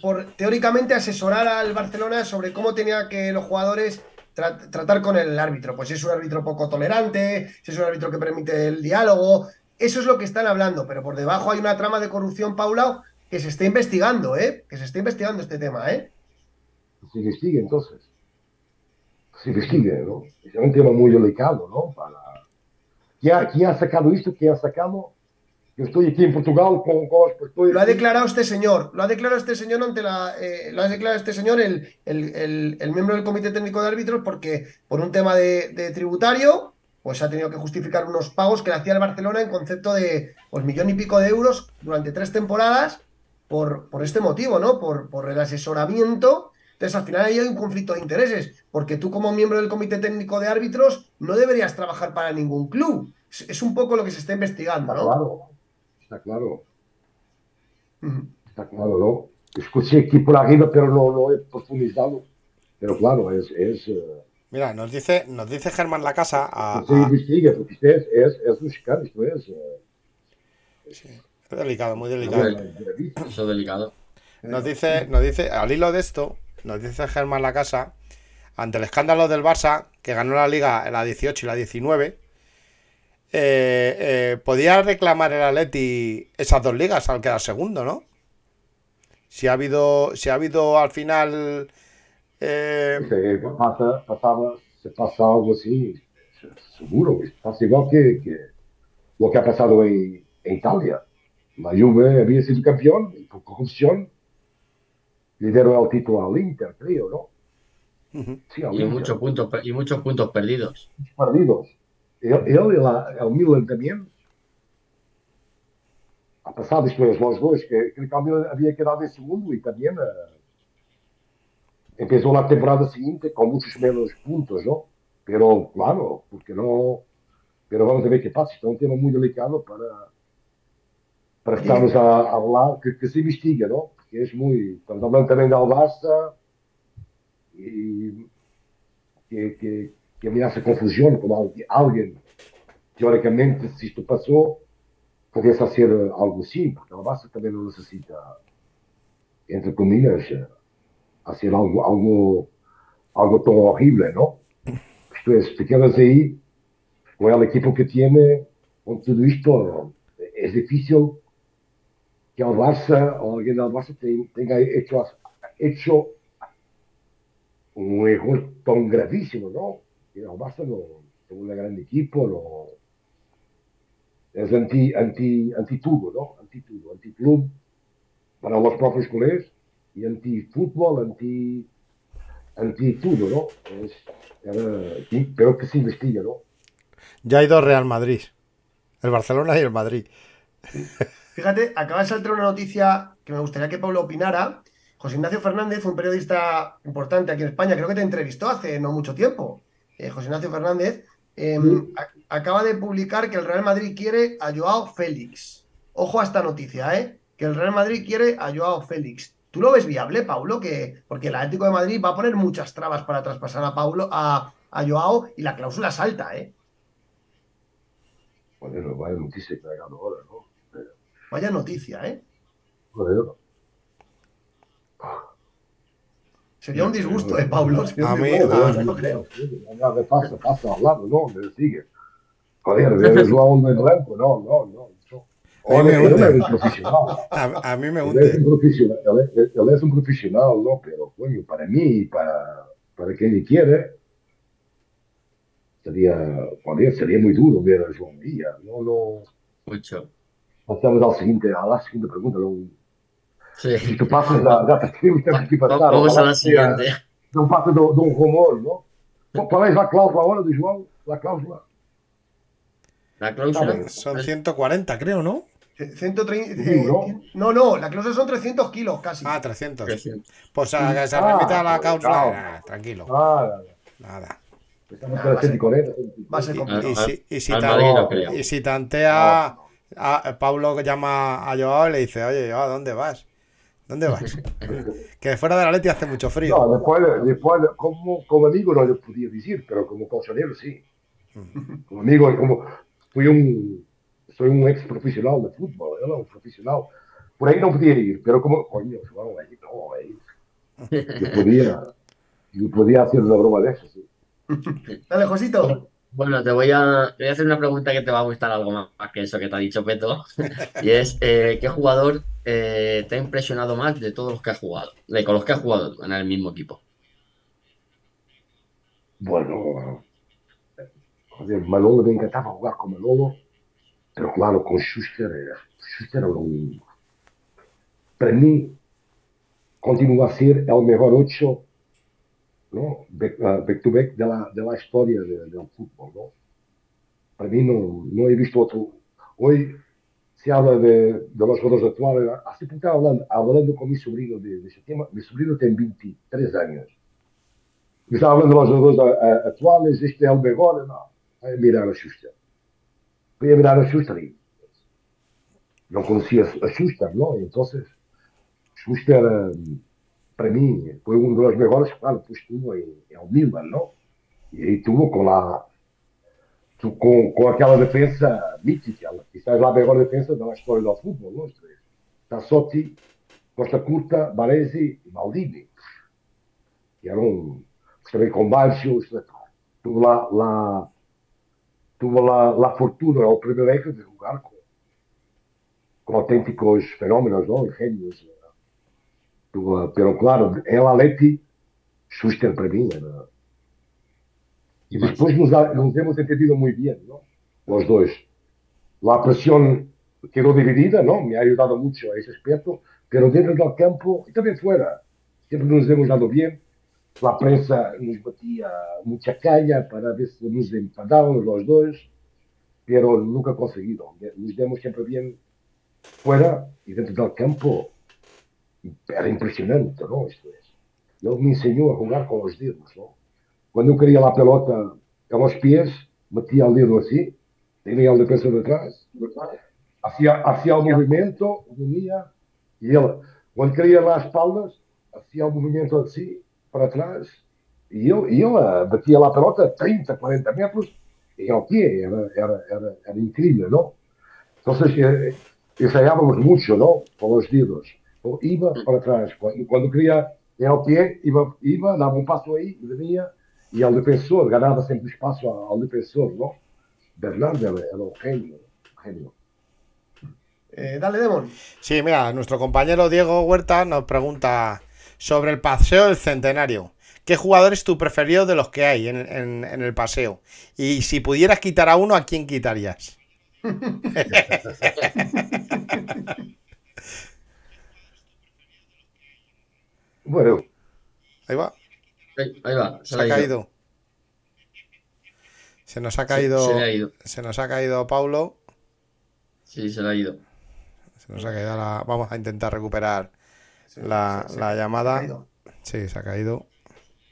A: por teóricamente asesorar al Barcelona sobre cómo tenía que los jugadores tra- tratar con el árbitro. Pues si es un árbitro poco tolerante, si es un árbitro que permite el diálogo. Eso es lo que están hablando, pero por debajo hay una trama de corrupción, Paula, que se está investigando, ¿eh? Que se está investigando este tema, ¿eh?
B: Se investiga, entonces. Se investiga, ¿no? Es un tema muy delicado, ¿no? Para... ¿Quién, ha, ha sacado esto? ¿Quién ha sacado? Yo estoy aquí en Portugal con, con. Estoy
A: Lo ha declarado este señor, lo ha declarado este señor ante la, eh, lo ha declarado este señor el, el- el- el miembro del Comité Técnico de Árbitros porque por un tema de, de tributario, pues ha tenido que justificar unos pagos que le hacía el Barcelona en concepto de pues millón y pico de euros durante tres temporadas por, por este motivo, ¿no? Por, por el asesoramiento. Entonces al final ahí hay un conflicto de intereses, porque tú como miembro del Comité Técnico de Árbitros no deberías trabajar para ningún club. Es, un poco lo que se está investigando,
B: Está
A: ¿no?
B: claro. Está claro. Está claro, ¿no? Escuché aquí por arriba, pero no, no he profundizado. Pero claro, es... es eh,
D: Mira, nos dice, nos dice Germán La Casa a,
B: se
D: a-
B: investiga, porque esto es, es, es un escándalo, esto es... eh,
D: es delicado, muy delicado.
C: Eso es delicado.
D: Nos dice, nos dice, al hilo de esto, nos dice Germán La Casa, ante el escándalo del Barça, que ganó la liga en la 18 y la 19, eh, eh, podía reclamar el Atleti esas dos ligas al quedar segundo, ¿no? Si ha habido, si ha habido al final eh,
B: Se pasa, pasaba, se pasa algo así, seguro, pasa igual que, que lo que ha pasado en, en Italia. La Juve había sido campeón y por corrupción le dieron el título al Inter, creo, ¿no? Sí, al
C: Y
B: Inter.
C: muchos puntos, y muchos puntos perdidos.
B: perdidos. Él, él y la- el Milan. Ha pasado después los dos, que creo que el Milan había quedado en segundo y también eh, empezó la temporada siguiente con muchos menos puntos, ¿no? Pero claro, porque no. Pero vamos a ver qué pasa. Esto es un tema muy delicado para, para estarnos a, a que, que se investigue, ¿no? Porque es muy. Cuando hablan también del Barça y que, que, que me hace confusión como alguien, alguien, teóricamente, si esto pasó, podría hacer algo así, porque el Barça también no necesita, entre comillas, eh, hacer algo, algo, algo tan horrible, ¿no? Esto es, te quedas ahí con el equipo que tiene, con todo esto, es difícil que el Barça o alguien del Barça te- tenga hecho, hecho un error tan gravísimo, ¿no? No es un gran equipo, no, es anti, anti, anti todo, ¿no? Anti todo, anti club para los propios culés y anti fútbol, anti, anti todo, ¿no? Es, era- sí, pero que se investiga, ¿no?
D: ya hay dos Real Madrid, el Barcelona y el Madrid.
A: Fíjate, acaba de saltar una noticia que me gustaría que Pablo opinara. José Ignacio Fernández, un periodista importante aquí en España, creo que te entrevistó hace no mucho tiempo. Eh, José Ignacio Fernández eh,
B: Sí.
A: a- acaba de publicar que el Real Madrid quiere a Joao Félix. Ojo a esta noticia, ¿eh? Que el Real Madrid quiere a Joao Félix. ¿Tú lo ves viable, Paulo? Que, porque el Atlético de Madrid va a poner muchas trabas para traspasar a Paulo, a, a Joao, y la cláusula es alta, ¿eh?
B: Bueno, vaya noticia que ha llegado ahora, ¿no?
A: Vaya noticia, ¿eh?
B: Joder.
A: Sería un disgusto, ¿eh, Paulo? Sería
D: A mí-
A: disgusto, yo no creo.
B: Ya de pasa, pasa hablando, ¿no? Me sigue. Joder, eres de blanco, no, no, no.
D: A mí me
B: Él es un profesional.
D: A, a mí me
B: Él es un profesional, él es, él es un profesional, ¿no? Pero, coño, para mí, para, para quien quiere, sería, joder, sería muy duro ver a João Villa. No, no.
C: Mucho.
B: Pasamos al siguiente, a la siguiente pregunta. No,
C: Sí.
B: E tu passas da, da que passaram.
C: Vamos a la
B: agora,
C: siguiente.
B: Não passa de, de um rumor, não? Qual é a cláusula agora do João? A cláusula?
C: La cláusula.
D: Son 140, creo, ¿no?
A: 130.
B: Sí,
A: eh,
B: ¿no?
A: no, no, la cláusula son 300 kilos casi.
D: Ah, 300.
C: Que sí.
D: Pues a que se
B: Ah,
D: remita a la
B: pues,
D: cláusula.
B: claro.
D: nah, tranquilo.
B: Ah,
D: Nada.
B: estamos en 140.
A: Va a ser
D: Y,
A: complicado.
D: y si, y si tan-
C: no
D: y tantea a Pablo que llama a Joao y le dice, oye, Joao, ¿dónde vas? ¿Dónde vas? que fuera de la Leti hace mucho frío.
B: No, después, después como, como amigo no lo podía decir, pero como colchonero sí. Como amigo, como fui un, soy un ex profesional de fútbol, yo no, un profesional. Por ahí no podía ir, pero como, coño, Joao, ahí no, ahí. Yo podía, yo podía hacer una broma de eso, sí.
A: Dale, Josito.
C: Bueno, te voy a, te voy a hacer una pregunta que te va a gustar algo más, más que eso que te ha dicho Peto. Y es, eh, ¿qué jugador eh, te ha impresionado más de todos los que has jugado? De con los que has jugado en el mismo equipo.
B: Bueno, joder, Manolo me encantaba jugar con Manolo, pero claro, con Schuster era, Schuster era un... Para mí, continúa a ser el mejor ocho, ¿no? Back, ah, back to back de la, de la historia de- del fútbol, ¿no? Para mí no, no he visto otro. Hoy se habla de, de los jugadores actuales. Hace poco hablando, hablando con mi sobrino de, de ese tema. Mi sobrino tiene 23 años. Y estaba hablando de los jugadores actuales, este es el mejor. No, voy a mirar a Schuster. Voy a mirar a Schuster y no conocía a Schuster, ¿no? Entonces, Schuster, eh, para mí, fue uno de los mejores, pues estuvo en, en Milan, ¿no? Y ahí tuvo tu- com, com aquela defesa mítica, quizás a maior defesa da história do futebol, não? Isto é, Tassotti, Costa Curta, Baresi e Maldini. Que eram também com é, tuve lá, lá, tuve lá, lá fortuna, ao privilégio de jogar com, com autênticos fenómenos, não? E gênios. Tuve, pero claro, el Atleti, Schuster para mim era y después nos, nos hemos entendido muy bien, ¿no? Los dos. La presión quedó dividida, ¿no? Me ha ayudado mucho a ese aspecto, pero dentro del campo y también fuera. Siempre nos hemos dado bien. La prensa nos batía mucha caña para ver si nos empatábamos los dos, pero nunca conseguido. Nos demos siempre bien fuera y dentro del campo. Era impresionante, ¿no? Esto es. Él me enseñó a jugar con los dedos, ¿no? Quando eu queria lá a pelota aos pés, metia o dedo assim, tinha o defensor de trás, hacía, o movimento, unia, e ele, quando queria lá as espaldas, hacía o movimento assim, para trás, e eu, e eu ah, batia lá a pelota 30, 40 metros, e ao pé, era, era, era, era incrível, não? Então, eh, ensaiávamos muito, não? Com os dedos. Iba para trás. Quando, quando queria ir ao pé, iba, iba, dava um passo aí, e venia, e ao defensor, ganhava sempre espaço ao, ao defensor, não? Bernardo era, era um gênio, um gênio.
A: Eh, dale, Demon.
D: Sí, mira, nuestro compañero Diego Huerta nos pregunta sobre el paseo del centenario. ¿Qué jugador es tu preferido de los que hay en, en- en el paseo? Y si pudieras quitar a uno, ¿a quién quitarías?
B: Bueno,
D: Ahí va,
C: Ahí, ahí va,
D: se ha caído. Se nos ha caído.
C: Se, se le ha ido.
D: Se nos ha caído Paulo.
C: Sí, se le ha ido.
D: Se nos ha caído ahora. Vamos a intentar recuperar
A: Sí,
D: la, la
A: Se ha
D: llamada.
A: caído.
D: Sí, se ha caído.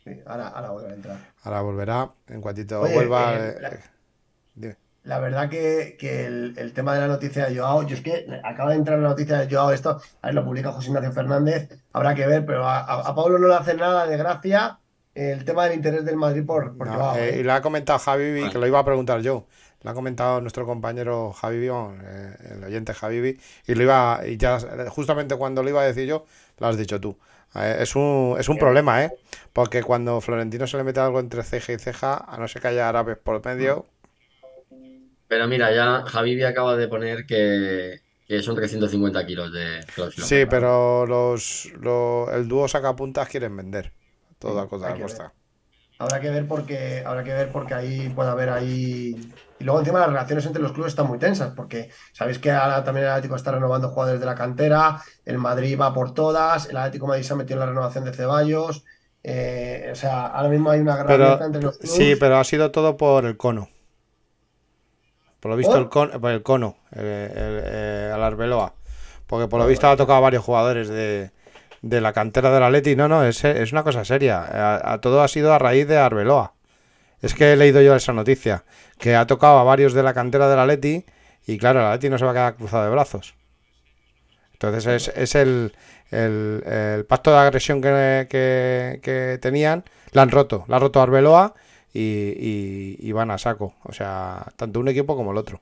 A: Sí, ahora, ahora vuelve a entrar.
D: Ahora volverá. En cuantito
A: Oye,
D: vuelva.
A: eh,
D: eh,
A: la- verdad que, que el, el tema de la noticia de Joao, yo es que acaba de entrar la noticia de Joao, esto, a ver, lo publica José Ignacio Fernández, habrá que ver, pero a, a- Pablo no le hace nada de gracia el tema del interés del Madrid por, por
D: No,
A: Joao.
D: eh,
A: ¿eh?
D: y lo ha comentado Javibi,
C: Vale.
D: que lo iba a preguntar yo. Lo ha comentado nuestro compañero vamos, eh, el oyente Javibi, y lo iba, y ya justamente cuando lo iba a decir yo, lo has dicho tú. Eh, es un, es un problema, ¿eh? Porque cuando Florentino se le mete algo entre ceja y ceja, a no ser que haya árabes por medio,
C: Pero mira, ya Javibi acaba de poner que, que son 350 kilos de cláusula.
D: sí, pero los, lo- el dúo sacapuntas quieren vender todo a costa
A: hay
D: a
A: que
D: costa.
A: Habrá que ver porque habrá que ver porque ahí puede haber ahí. Y luego encima las relaciones entre los clubes están muy tensas, porque sabéis que ahora también el Atlético está renovando jugadores de la cantera, el Madrid va por todas, el Atlético Madrid se ha metido en la renovación de Ceballos. eh, o sea, ahora mismo hay una gran
D: Pero,
A: entre los clubes.
D: sí, pero ha sido todo por el cono. Por lo visto,
A: ¿Por?
D: el cono, por el cono, el, el- eh, al Arbeloa. Porque por lo visto ha tocado a varios jugadores de, de la cantera del Atleti. No, no, es, es una cosa seria. A, a- todo ha sido a raíz de Arbeloa. Es que he leído yo esa noticia. Que ha tocado a varios de la cantera del Atleti. Y claro, el Atleti no se va a quedar cruzado de brazos. Entonces es, es el, el- el pacto de agresión que, que- que tenían. La han roto. La ha roto Arbeloa y, y- y van a saco. O sea, tanto un equipo como el otro.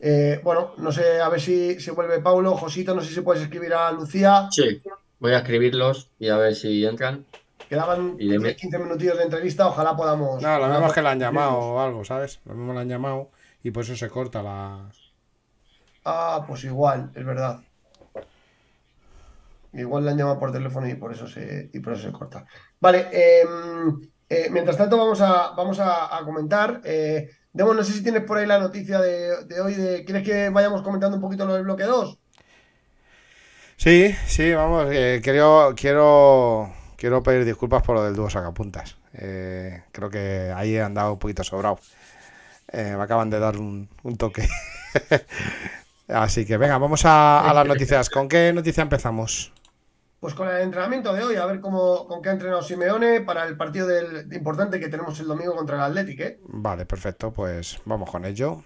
A: Eh, bueno, no sé, a ver si, si vuelve Paulo, Josito, no sé si puedes escribir a Lucía.
C: Sí, voy a escribirlos y a ver si entran.
A: Quedaban
C: Y de-
A: 10-15 minutillos de entrevista, ojalá podamos.
D: No, lo mismo es que la han llamado o algo, ¿sabes? Lo mismo la han llamado y por eso se corta la.
A: Ah, pues igual, es verdad. Igual la han llamado por teléfono y por eso se, y por eso se corta. Vale, em, eh, mientras tanto vamos a, vamos a, comentar. Eh, Demo, no sé si tienes por ahí la noticia de, hoy. De, ¿Quieres que vayamos comentando un poquito lo del bloque 2?
D: Sí, sí, vamos. eh, quiero, quiero, quiero pedir disculpas por lo del dúo sacapuntas. Eh, creo que ahí he andado un poquito sobrado. Me acaban de dar un, toque. Así que venga, vamos a las noticias. ¿Con qué noticia empezamos?
A: Pues con el entrenamiento de hoy, a ver cómo, con qué ha entrenado Simeone para el partido del, importante que tenemos el domingo contra el Athletic, ¿eh?
D: Vale, perfecto, pues vamos con ello.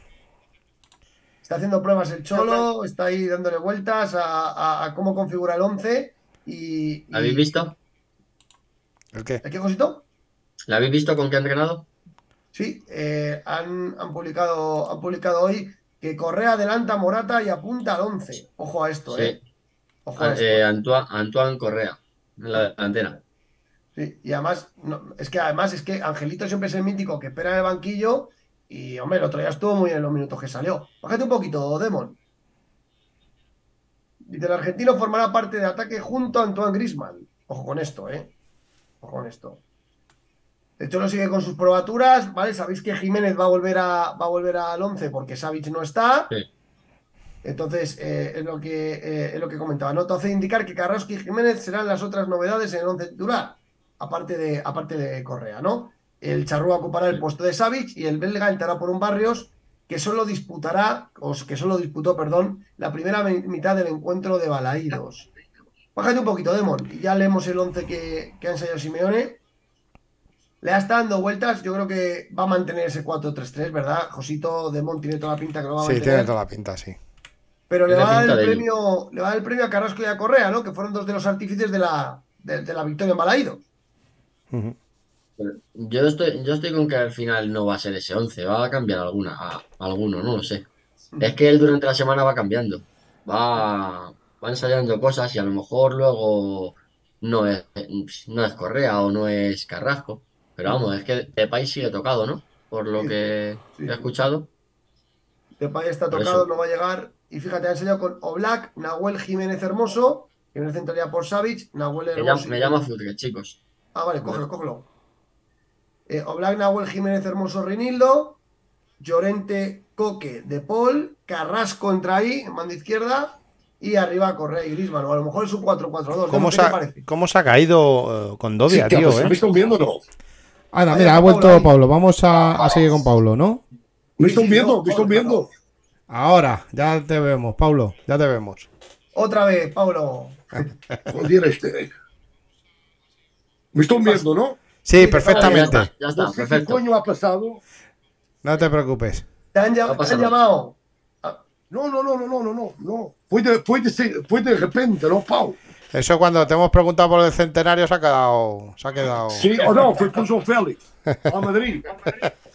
A: Está haciendo pruebas el Cholo, está ahí dándole vueltas a, a- a cómo configura el 11 y... y-
C: ¿La habéis visto?
D: ¿El qué?
A: ¿El qué, Josito?
C: ¿La habéis visto con qué ha entrenado?
A: Sí, eh, han, han publicado, han publicado hoy que Correa adelanta a Morata y apunta al 11. Ojo a esto,
C: Sí.
A: ¿eh? Ojo a
C: Ah, eh, Antoine, Antoine Correa, en la delantera.
A: Sí, y además, no, es que además es que Angelito siempre es el mítico que espera en el banquillo y, hombre, el otro día estuvo muy bien en los minutos que salió. Bájate un poquito, Demon. Dice, el argentino formará parte de ataque junto a Antoine Griezmann. Ojo con esto, ¿eh? Ojo con esto. De hecho, lo sigue con sus probaturas, ¿vale? Sabéis que Jiménez va a volver a, va a volver al 11 porque Savic no está.
C: Sí.
A: Entonces, eh, es, lo que, eh, es lo que comentaba. Noto hace indicar que Carrasco y Jiménez serán las otras novedades en el 11 titular, aparte de, aparte de Correa, ¿no? El Charrúa ocupará el puesto de Savic y el belga entrará por un Barrios que solo disputará, o que solo disputó, perdón, la primera mi- mitad del encuentro de Balaídos. Bájate un poquito, Demon, y ya leemos el 11 que, que ha ensayado Simeone. Le está dando vueltas, yo creo que va a mantener ese 4-3-3, ¿verdad? Josito Demon tiene toda la pinta que lo va a
D: Sí,
A: mantener.
D: tiene toda la pinta, sí.
A: Pero le va, a dar
C: pinta
A: el premio, le va a dar el premio a Carrasco y a Correa, ¿no? Que fueron dos de los artífices de la, de, de la victoria en Balaídos.
D: Ujú.
C: Yo estoy, yo estoy con que al final no va a ser ese 11, va a cambiar alguna, a- alguno, no lo sé. Es que él durante la semana va cambiando, va, va ensayando cosas y a lo mejor luego no es, no es Correa o no es Carrasco. Pero vamos, es que Depay sigue tocado, ¿no? Por lo
A: Sí,
C: que
A: sí.
C: he escuchado.
A: Depay está
C: Por
A: tocado,
C: eso.
A: no va a llegar. Y fíjate, ha enseñado con Oblak, Nahuel Jiménez Hermoso, que en el centraría por Savic, Nahuel
C: Me llama,
A: Hermoso.
C: me llama Futre, chicos.
A: Ah, vale, cógelo, cógelo. Eh, Oblak, Nahuel Jiménez Hermoso, Rinildo, Llorente, Coque, De Paul, Carrasco entra ahí, en banda izquierda, y arriba Correa y Griezmann. O a lo mejor es un 4-4-2.
D: ¿Cómo, cómo se ha caído eh, con Dovia,
B: Sí, ¿qué ha
D: tío?
B: pasado?
D: eh?
A: Ahí
E: mira, ha vuelto
A: Pablo.
E: Vamos a, a seguir con Pablo, ¿no?
B: ¿Me están viendo? ¿Me están
A: Pablo,
B: viendo?
D: Ahora, ya te vemos, Pablo, ya te vemos.
A: Otra vez, Pablo.
B: Joder, este. ¿Me están viendo, no?
D: Sí, perfectamente.
C: Ya está, ya está,
B: No sé qué
C: perfecto.
B: coño ha pasado.
D: No te preocupes.
A: Te han, llam-
C: No
A: te han llamado.
B: No, no, no, no, no, no, no, no. Fue de, fue de, fue de repente, ¿no, Pau?
D: Eso cuando te hemos preguntado por el centenario se ha quedado. Se ha quedado.
B: Sí, o no, fue João Félix. A Madrid.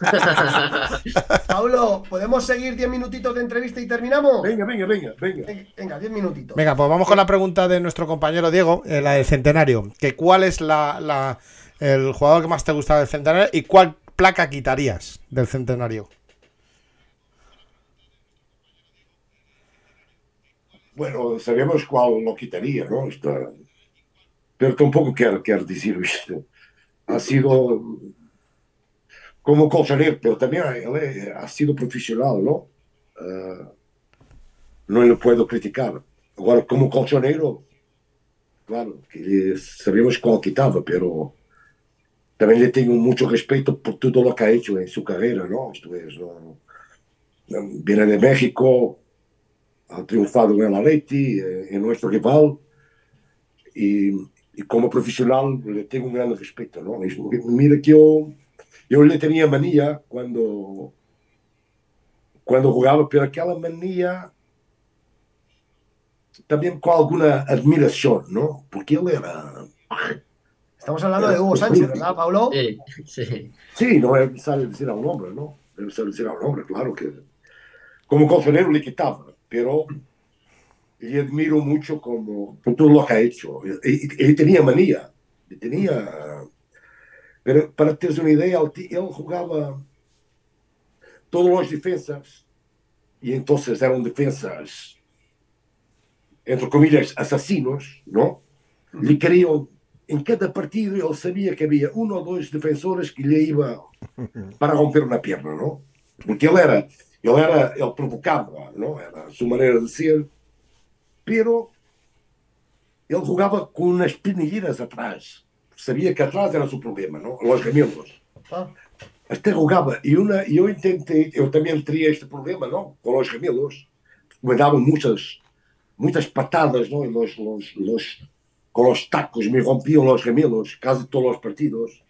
A: Pablo, ¿podemos seguir 10 minutitos de entrevista y terminamos?
B: Venga, venga, venga, venga.
A: Venga, 10 minutitos.
D: Venga, pues vamos con la pregunta de nuestro compañero Diego, eh, la del centenario. Que ¿Cuál es la, la- el jugador que más te gusta del centenario y cuál placa quitarías del centenario?
B: Bueno, sabemos cuál lo quitaría, ¿no? Está... Pero tampoco quiero, quiero decir esto. ha sido como colchonero, pero también él eh, ha sido profesional, ¿no? Eh, no le puedo criticar. Ahora, como colchonero, claro, que sabemos cuál quitaba, pero también le tengo mucho respeto por todo lo que ha hecho en su carrera, ¿no? Esto es, ¿no? viene de México, ha triunfado en el Atleti, eh, en nuestro rival, y, y, como profesional le tengo un gran respeto, ¿no? Mira que yo, yo le tenía manía cuando, cuando jugaba, pero aquella manía también con alguna admiración, ¿no? Porque él era...
A: Estamos hablando de Hugo Sánchez, ¿verdad, Pablo?
C: Sí, sí.
B: Sí, no necesario decir a un hombre, ¿no? Es necesario decir a un hombre, claro que... Como colchonero le quitaba, pero le admiro mucho como, por todo lo que ha hecho. Él, tenía manía, tenía... Pero para tener una idea, él jugaba todos los defensas, y entonces eran defensas entre comillas, assassinos, não? lhe queriam, em cada partido, ele sabia que havia um ou dois defensores que lhe iam para romper na perna, não? Porque ele era, ele era, ele provocava, não? Era a sua maneira de ser, pero ele jogava com umas pinilheiras atrás. Sabia que atrás era o seu problema, não? Os camelos. Ah. Até jogava. E eu tentei, eu também teria este problema, não? Com os camelos. Me davam muitas muchas patadas ¿no? los, los, los, con los tacos, me rompían los gemelos casi todos los partidos.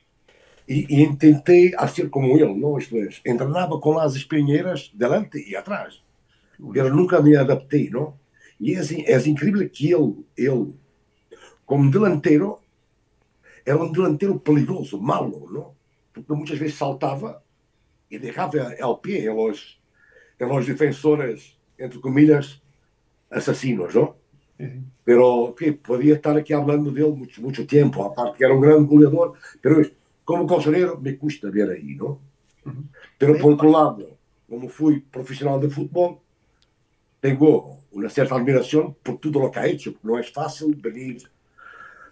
B: Y, y, intenté hacer como él, ¿no? Esto es, entrenaba con las espinheiras delante y atrás, pero nunca me adapté, ¿no? Y es, es increíble que él, él, como delantero, era un delantero peligroso, malo, ¿no? Porque muchas veces saltaba y dejaba el pie en los, en los defensores, entre comillas, assassinos, ¿no? Uhum. Pero que podía estar aquí hablando de él mucho, mucho tiempo, aparte que era un gran goleador, pero como colchonero me cuesta ver ahí, ¿no? Uhum. Pero por otro lado, como fui profesional de fútbol, tengo una cierta admiración por todo lo que ha hecho. No es fácil venir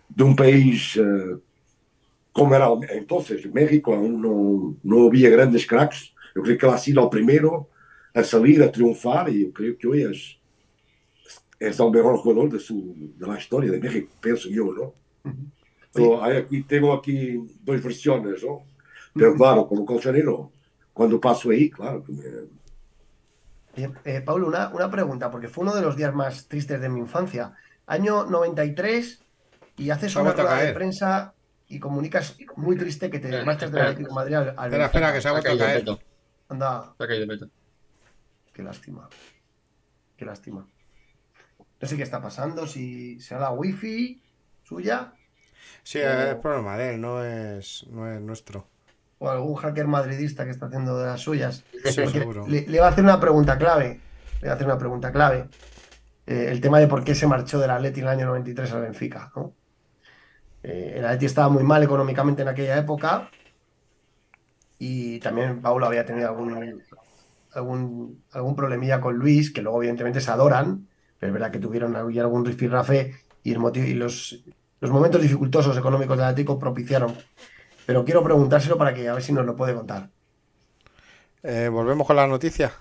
B: de un país uh, como era entonces, México, aún no, no había grandes cracks. Yo creo que él ha sido el primero a salir a triunfar y yo creo que hoy es es el mejor jugador de, su, de la historia de México, pienso yo, ¿no? Uh hay aquí, tengo aquí dos versiones, ¿no? Pero -huh. claro, como colchonero, cuando paso ahí, claro que me...
A: Bien, eh, Pablo, una, una pregunta, porque fue uno de los días más tristes de mi infancia. Año 93 y haces una rueda de prensa y comunicas muy triste que te marchas del Atlético de Madrid al, al
D: Espera, espera, que se ha vuelto a caer.
A: Anda.
C: Se ha caído Beto.
A: Qué lástima. Qué lástima. No sé qué está pasando, si será la wifi suya.
D: Sí, es problema de él, no es, no es nuestro.
A: O algún hacker madridista que está haciendo de las suyas.
D: Sí, seguro.
A: Le, le, va a hacer una pregunta clave. Le va a hacer una pregunta clave. Eh, el tema de por qué se marchó del Atleti en el año 93 al Benfica. ¿no? Eh, el Atleti estaba muy mal económicamente en aquella época. Y también Paulo había tenido algún, algún, algún problemilla con Luis, que luego evidentemente se adoran pero es verdad que tuvieron algún rifirrafe y, el motivo, y los, los momentos dificultosos económicos del Atlético propiciaron. Pero quiero preguntárselo para que a ver si nos lo puede contar.
D: Eh, Volvemos con la noticia.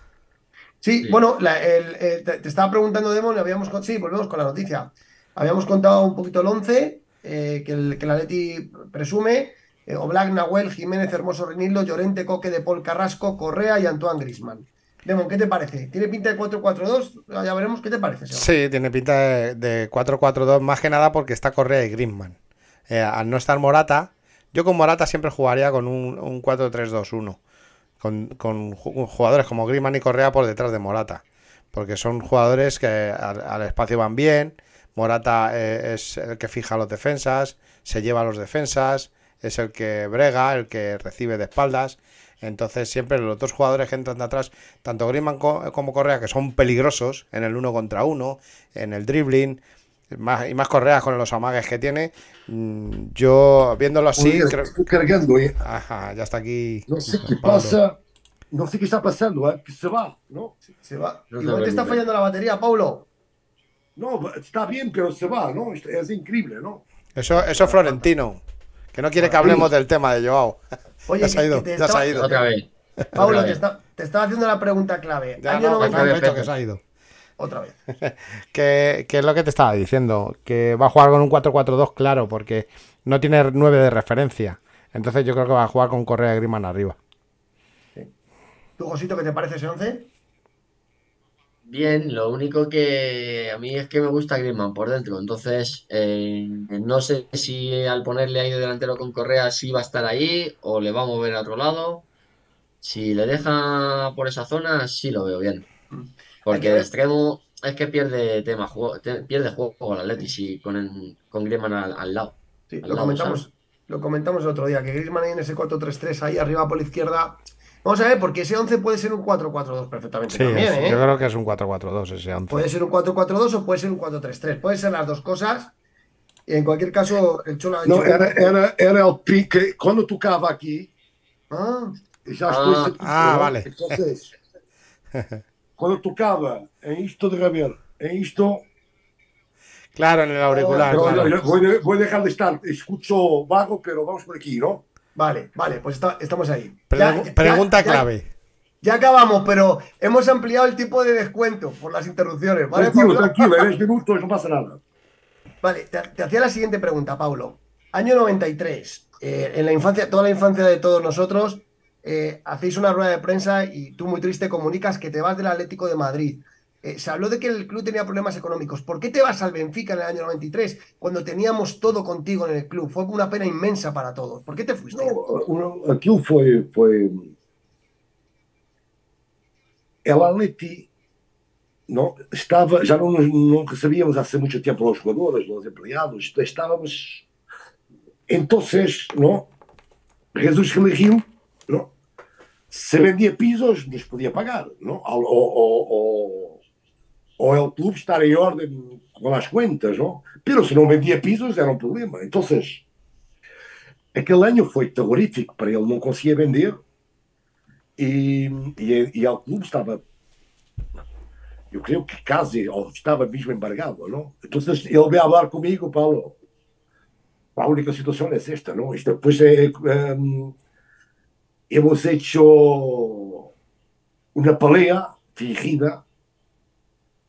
A: Sí, sí. bueno, la, el, el, te, te, estaba preguntando, Demon, habíamos, sí, volvemos con la noticia. Habíamos contado un poquito el 11 eh, que, el, que el Atleti presume. Eh, Oblak, Nahuel, Jiménez, Hermoso, Renildo, Llorente, Coque, De Paul, Carrasco, Correa y Antoine Grisman. Demon, ¿qué te parece? ¿Tiene pinta de 4-4-2? Ya veremos qué te parece.
D: Sí, tiene pinta de, de 4-4-2, más que nada porque está Correa y Griezmann. Eh, al no estar Morata, yo con Morata siempre jugaría con un, un 4-3-2-1. Con, jugadores como Griezmann y Correa por detrás de Morata. Porque son jugadores que al, al espacio van bien. Morata eh, es el que fija los defensas, se lleva a los defensas, es el que brega, el que recibe de espaldas. Entonces siempre los dos jugadores que entran de atrás, tanto Griezmann como Correa, que son peligrosos en el uno contra uno, en el dribbling, más, y más Correa con los amagues que tiene, mm, yo viéndolo así...
B: Oye,
D: creo...
B: Estoy cargando, ¿eh?
D: Ajá, ya está aquí.
B: No sé qué pasa, no sé qué está pasando, ¿eh? Que se va, ¿no?
A: Se va. Igual te está fallando la batería, Paulo.
B: No, está bien, pero se va, ¿no? Es increíble, ¿no?
D: Eso, eso es Florentino Que no quiere que hablemos del tema de Joao.
A: Oye,
D: ya se ha ido, ya se
A: estaba-
D: ha ido.
C: Otra vez.
A: Paulo, te,
C: vez.
A: está- te estaba haciendo la pregunta clave.
D: Ya
A: Año
D: no, que
A: 90
D: no,
C: vez,
D: Peto,
C: Peto.
D: que se ha ido.
A: Otra vez.
D: Que, que es lo que te estaba diciendo, que va a jugar con un 4-4-2, claro, porque no tiene 9 de referencia. Entonces yo creo que va a jugar con Correa y Griezmann arriba.
A: ¿Tú, Josito, qué te parece ese 11?
C: Bien, lo único que a mí es que me gusta Griezmann por dentro, entonces eh, no sé si al ponerle ahí de delantero con Correa sí va a estar ahí o le va a mover a otro lado. Si le deja por esa zona, sí lo veo bien.
A: Hay
C: Porque
A: que
C: de extremo es que pierde tema, juego, te- pierde juego el Atleti si con, el- con Griezmann al, al lado.
A: Sí,
C: Al
A: lo
C: lado,
A: comentamos,
C: ¿sabes?
A: lo comentamos el otro día, que Griezmann ahí en ese 4-3-3 ahí arriba por la izquierda. Vamos a ver, porque ese 11 puede ser un 4-4-2 perfectamente
D: Sí,
A: también,
D: es-
A: ¿eh?
D: yo creo que es un 4-4-2 ese 11.
A: Puede ser un 4-4-2 o puede ser un 4-3-3. Pueden ser las dos cosas. Y en cualquier caso, el Cholo ha dicho
B: Não,
A: que-
B: era, era, era o pique. Quando tocava aqui,
A: Ah,
B: já
C: Ah,
B: estou satisfeito.
D: ah, vale.
B: Entonces, quando tocava em isto de Ravel, em isto,
D: Claro, en el auricular.
A: Oh,
B: eu-
D: claro.
B: eu vou, de- vou deixar de estar. Escucho vago, pero vamos por aquí, ¿no?
A: Vale, vale, pues está- estamos ahí.
D: Pregu-
A: Ya-
D: pregunta
A: ya-
D: clave.
A: Ya acabamos, pero hemos ampliado el tipo de descuento por las interrupciones, ¿vale?
B: Tranquilo,
A: Pablo?
B: tranquilo, en 10 minutos no pasa nada.
A: Vale, te, te hacía la siguiente pregunta, Paulo. Año 93, eh, en la infancia, toda la infancia de todos nosotros, eh, hacéis una rueda de prensa y tú muy triste comunicas que te vas del Atlético de Madrid. Eh, se habló de que el club tenía problemas económicos. ¿Por qué te vas al Benfica en el año 93 cuando teníamos todo contigo en el club? Fue una pena inmensa para todos. ¿Por qué te fuiste?
B: Não, o- aquilo foi, foi. Ela Leti não, estava, já não, não recebíamos há muito tempo aos jogadores, aos empregados, estávamos. Então, não, Jesus eligiu, não, se vendia pisos, nos podia pagar, não, ou el clube estar em ordem com as contas, não, pero se não vendia pisos era um problema. Então, Aquele ano foi terrorífico para ele, não conseguia vender e, e, e ao clube estava, eu creio que quase, ou estava mesmo embargado, não? Então ele veio falar comigo, Paulo, a única situação é esta, não? Isto depois é, um, hemos hecho una pelea fingida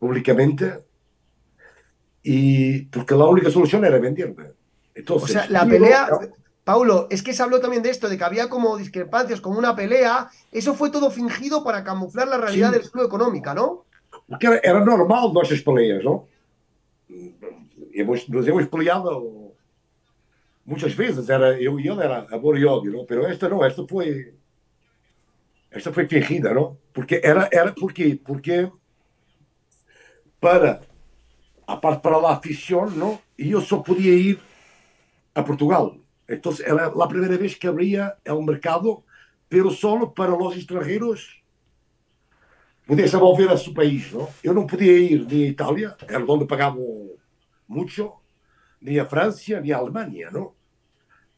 B: públicamente y porque la única solución era venderme. Entonces,
A: O sea, la pelea, Paulo, es que se habló también de esto, de que había como discrepancias, como una pelea. Eso fue todo fingido para camuflar la realidad
B: Sí.
A: del club económica, ¿no?
B: Porque era, era normal nossas peleias, não? Hemos, nos hemos peleado muitas vezes, era, eu e ele era amor e ódio, não? Pero esta não, esta foi esta foi fingida, não? Porque era, era porque, porque para a parte para lá afición, não? E eu só podia ir a Portugal. Então era a primeira vez que abria o mercado, pero solo para os estrangeiros poder desenvolver a seu país. Não? Eu não podia ir nem à Itália, era onde pagavam muito, nem à França, nem à Alemanha, não?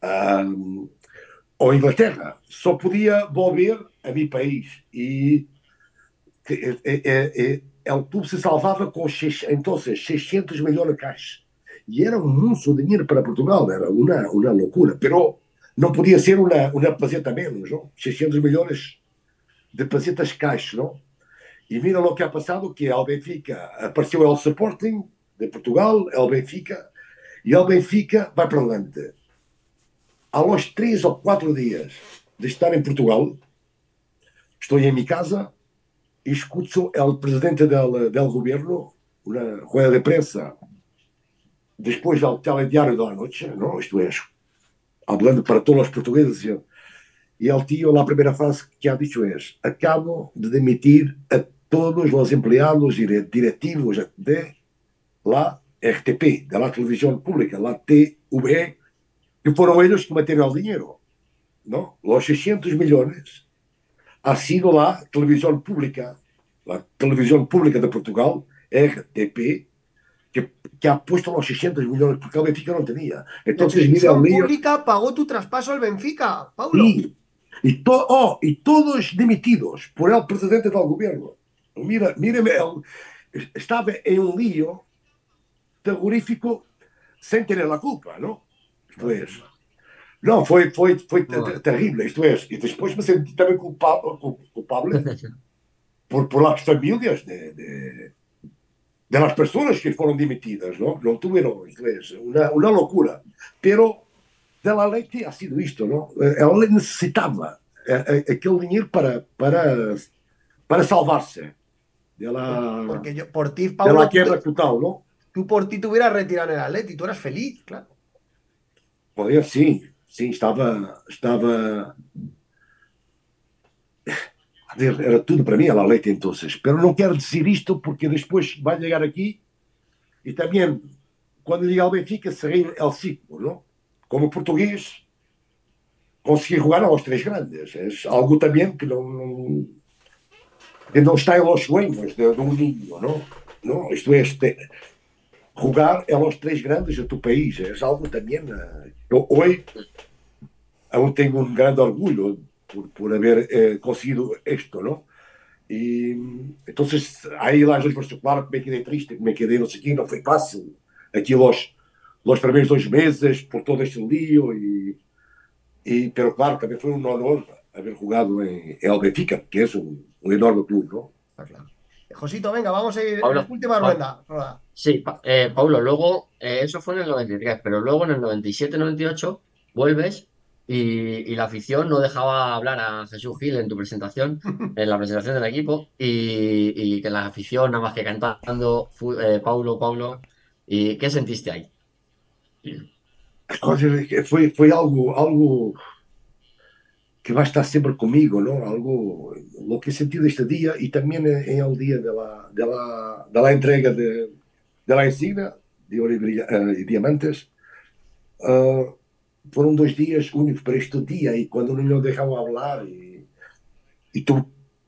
B: Um, ou Inglaterra. Só podia volver a meu país. E que, é, é, é, o clube se salvava com então, 600 milhões de caixas. E era muito dinheiro para Portugal, era uma, uma loucura. Pero não podia ser uma, uma peseta menos, não? 600 milhões de pesetas caixas, não? E mira o que ha passado, que ao Benfica apareceu o Sporting de Portugal, é o Benfica, e o Benfica vai para adelante. Aos três ou quatro dias de estar em Portugal, estou em minha casa escuto o presidente del, del governo, uma rueda de prensa, depois do telediário da noite, não? isto é, falando para todos os portugueses, e ele tinha a primeira frase que ha dicho é: acabo de demitir a todos os empleados e directivos de la RTP, de la televisión pública, la TVE, que foram eles que meteram o dinheiro. ¿no? Los 600 millones ha sido la televisión pública, la televisión pública de Portugal, RTP, que, que ha puesto los 600 millones porque el Benfica no tenía. Entonces,
A: la
B: mira el lío.
A: pública pagó tu traspaso al Benfica, Paulo.
B: Sí. Y, to oh, y todos dimitidos por el presidente del gobierno. Mira, míreme, él estaba en un lío terrorífico sin tener la culpa, ¿no? Pues, Não, foi, foi, foi terrível, isto é, e depois me senti também culpado, cul- culpável por, por las famílias de, de, de las personas que foram demitidas, não? Não tuvieron, isto é, uma, uma loucura. Pero de la Leti ha sido isto, não? Ela necessitava eh, eh, aquele dinheiro para, para, para salvar-se dela,
A: Porque yo, por ti,
B: dela
A: Pablo,
B: guerra total, não?
A: tú por ti te hubieras retirado en el Atleti, tú eras feliz, claro.
B: Poder, sim, sim, estava, estava. Era tudo para mim a La Leite então. Pero não quero dizer isto porque depois vai chegar aqui e também, quando liga ao Benfica, cerrei el ciclo, não? Como português, consegui jogar aos três grandes. É algo também que não, não, que não está em los sueños de, de um niño, não? não? Isto é, este, jugar a los três grandes de tu país. É algo também. Eh, Eu hoje aún tenho um grande orgulho por, por haber eh, conseguido isto, ¿no? Y entonces ahí las dos veces, claro que me quedé triste, que me quedé no sé qué, no fue fácil. Aquí los, los primeros dos meses, por todo este lío, y, y, pero claro, también fue un honor haber jugado en, en el Benfica, que es un, un enorme club, ¿no?
A: Está claro. Josito, venga, vamos a ir
C: Pablo,
A: última
C: Pablo.
A: rueda. rueda.
C: Sí, eh, Paulo, luego, eh, eso fue en el 93, pero luego en el 97-98 vuelves y, y la afición no dejaba hablar a Jesús Gil en tu presentación, en la presentación del equipo, y, y que la afición nada más que cantando, eh, Paulo, Paulo, ¿y qué sentiste ahí?
B: Foi, foi algo, algo que vai estar sempre comigo, não? Algo, lo que he sentido este dia e também em el dia la, de la entrega de, de la insignia de Oro e, eh, Diamantes. Ah, foram dois dias únicos para este dia e quando não me deixavam falar e, e tu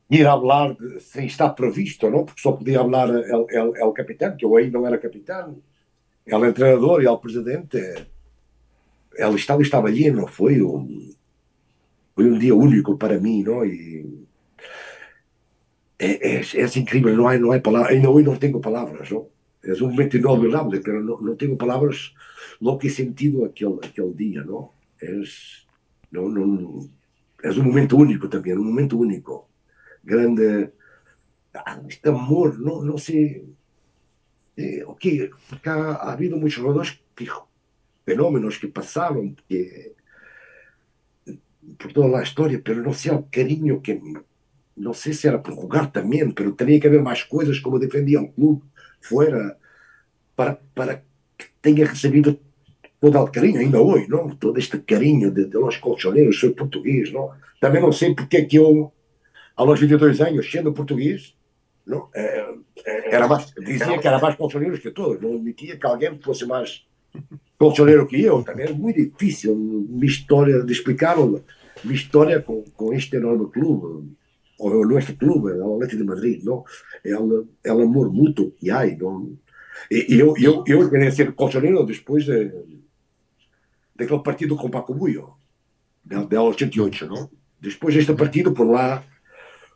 B: ir falar sem estar previsto, não? Porque só podia falar el, el capitão, que eu aí não era capitão, el treinador e el presidente ela estava estava lleno, foi um foi um dia único para mim, não? E é, é, é incrível, não há não há palavras, ainda hoje não tenho palavras, não? É um momento inolvidável, mas não, não tenho palavras lo que he sentido aquele aquele dia, não? É não, não é um momento único também, um momento único, grande ah, este amor, não não sei é, ok, porque há, há havido muitos jogadores que fenómenos que pasaron que, por toda la historia, pero no sé el cariño que, no sé si era por jugar también, pero tenía que haber más cosas como defendía el club fuera para, para que tenga recibido todo el cariño, ainda hoy, ¿no? Todo este cariño de, de los colchoneros, soy portugués, ¿no? También no sé por qué que yo, a los 22 años, siendo portugués, ¿no? Eh, era más, dizia que era más colchoneros que todos, não admitia que alguém fosse mais colchoneiro que eu, também é muito difícil minha história de explicar minha história com, com este enorme clube, o nosso clube, o Atlético de Madrid, não? É um, é um amor mútuo que há, não? E, eu, eu, eu queria ser colchoneiro depois de, daquele partido com Paco Bullo, de, de 88, não? Depois deste partido, por lá,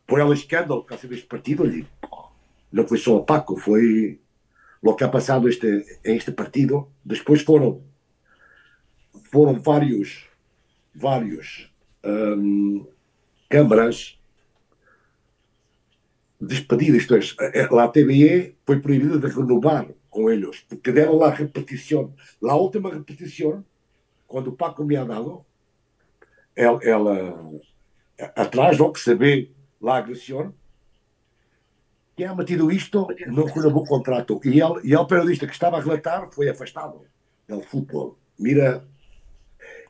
B: por el escândalo que sido este partido, e não foi só o Paco, foi o que ha passado este, este partido. Depois foram foram vários vários hum, câmaras despedidas. Isto é, a TVE foi proibida de renovar com eles, porque deram lá repetição. A última repetição, quando o Paco me ha dado, ela, ela atrás, não, que se vê lá a agressão, quem ha metido isto não renovou o contrato. E ele, e ele periodista que estava a relatar foi afastado do futebol. Mira,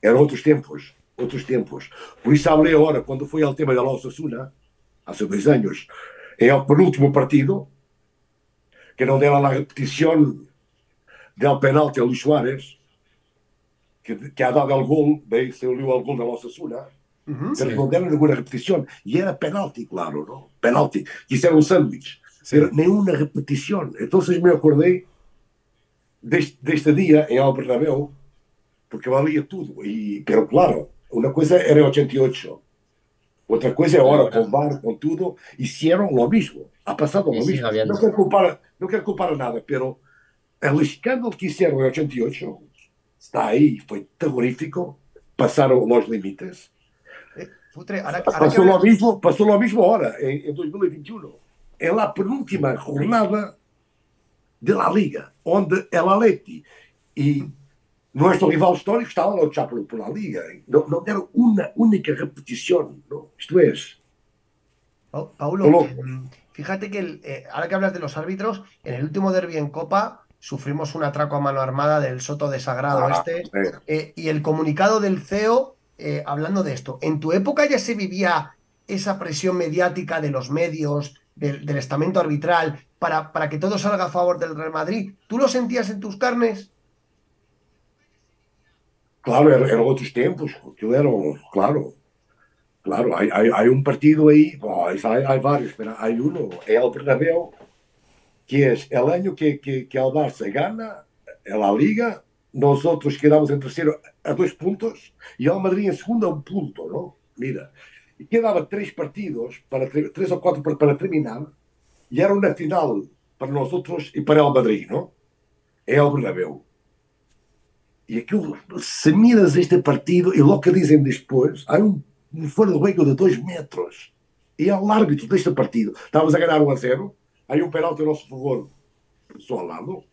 B: eram outros tempos, outros tempos. Por isso hablei agora, quando foi o tema da Osasuna, há dois anos, é o penúltimo partido, que não deram a repetição del penalti a Luís Soares, que, que ha dado o gol, bem, se olhou o gol da Osasuna,
A: Ujú.
B: pero no deram ninguna repetición. Y era penalti, claro, ¿no? Penalti. Hicieron un sándwich, pero ninguna repetición. Entonces me acordé de, este- de este día en el Bernabéu, porque valía todo. Y, pero claro, una cosa era en 88, otra cosa ahora con VAR, con todo, hicieron lo mismo. Ha pasado lo
C: sigue
B: mismo.
C: habiendo.
B: No quiero, culpar, no quiero culpar a nada, pero el escándalo que hicieron en 88 está ahí, fue terrorífico. pasaron los límites.
A: Eh, Futre, ahora, ahora que
B: Pasó lo
A: hablas-
B: mismo, pasó lo mismo ahora, en, en 2021, en la penúltima jornada de la Liga, onde el Atleti y nuestro rival histórico estaban a luchar por, la Liga. No, no dieron una única repetición, ¿no? Esto es,
A: Pa- Paulo, eh, fíjate que el- eh, ahora que hablas de los árbitros, en el último derbi en Copa sufrimos un atraco a mano armada del Soto de Sagrado
B: Ah,
A: este.
B: eh,
A: eh, y el comunicado del CEO eh, hablando de esto. ¿En tu época ya se vivía esa presión mediática de los medios, del, del estamento arbitral, para, para que todo salga a favor del Real Madrid? ¿Tú lo sentías en tus carnes?
B: Claro, eran, eran otros tiempos, aquilo era, claro, claro, hay, hay, hay un partido ahí, oh, hay, hay varios, pero hay uno, el Bernabéu, que es el año que, que, que el Barça gana en la Liga, nosotros quedamos en tercero a dos puntos y el Madrid en segundo a un punto, ¿no? Mira, y quedaban tres partidos, para, tre- tres o cuatro para, para terminar, y era una final para nosotros y para el Madrid, ¿no? En el Bernabéu. E aquilo, se miras este partido e dizem depois, há um, um fora de juego de dois metros. E é o árbitro deste partido. Estávamos a ganhar 1 a 0, aí um penalti a nosso favor, só ao lado.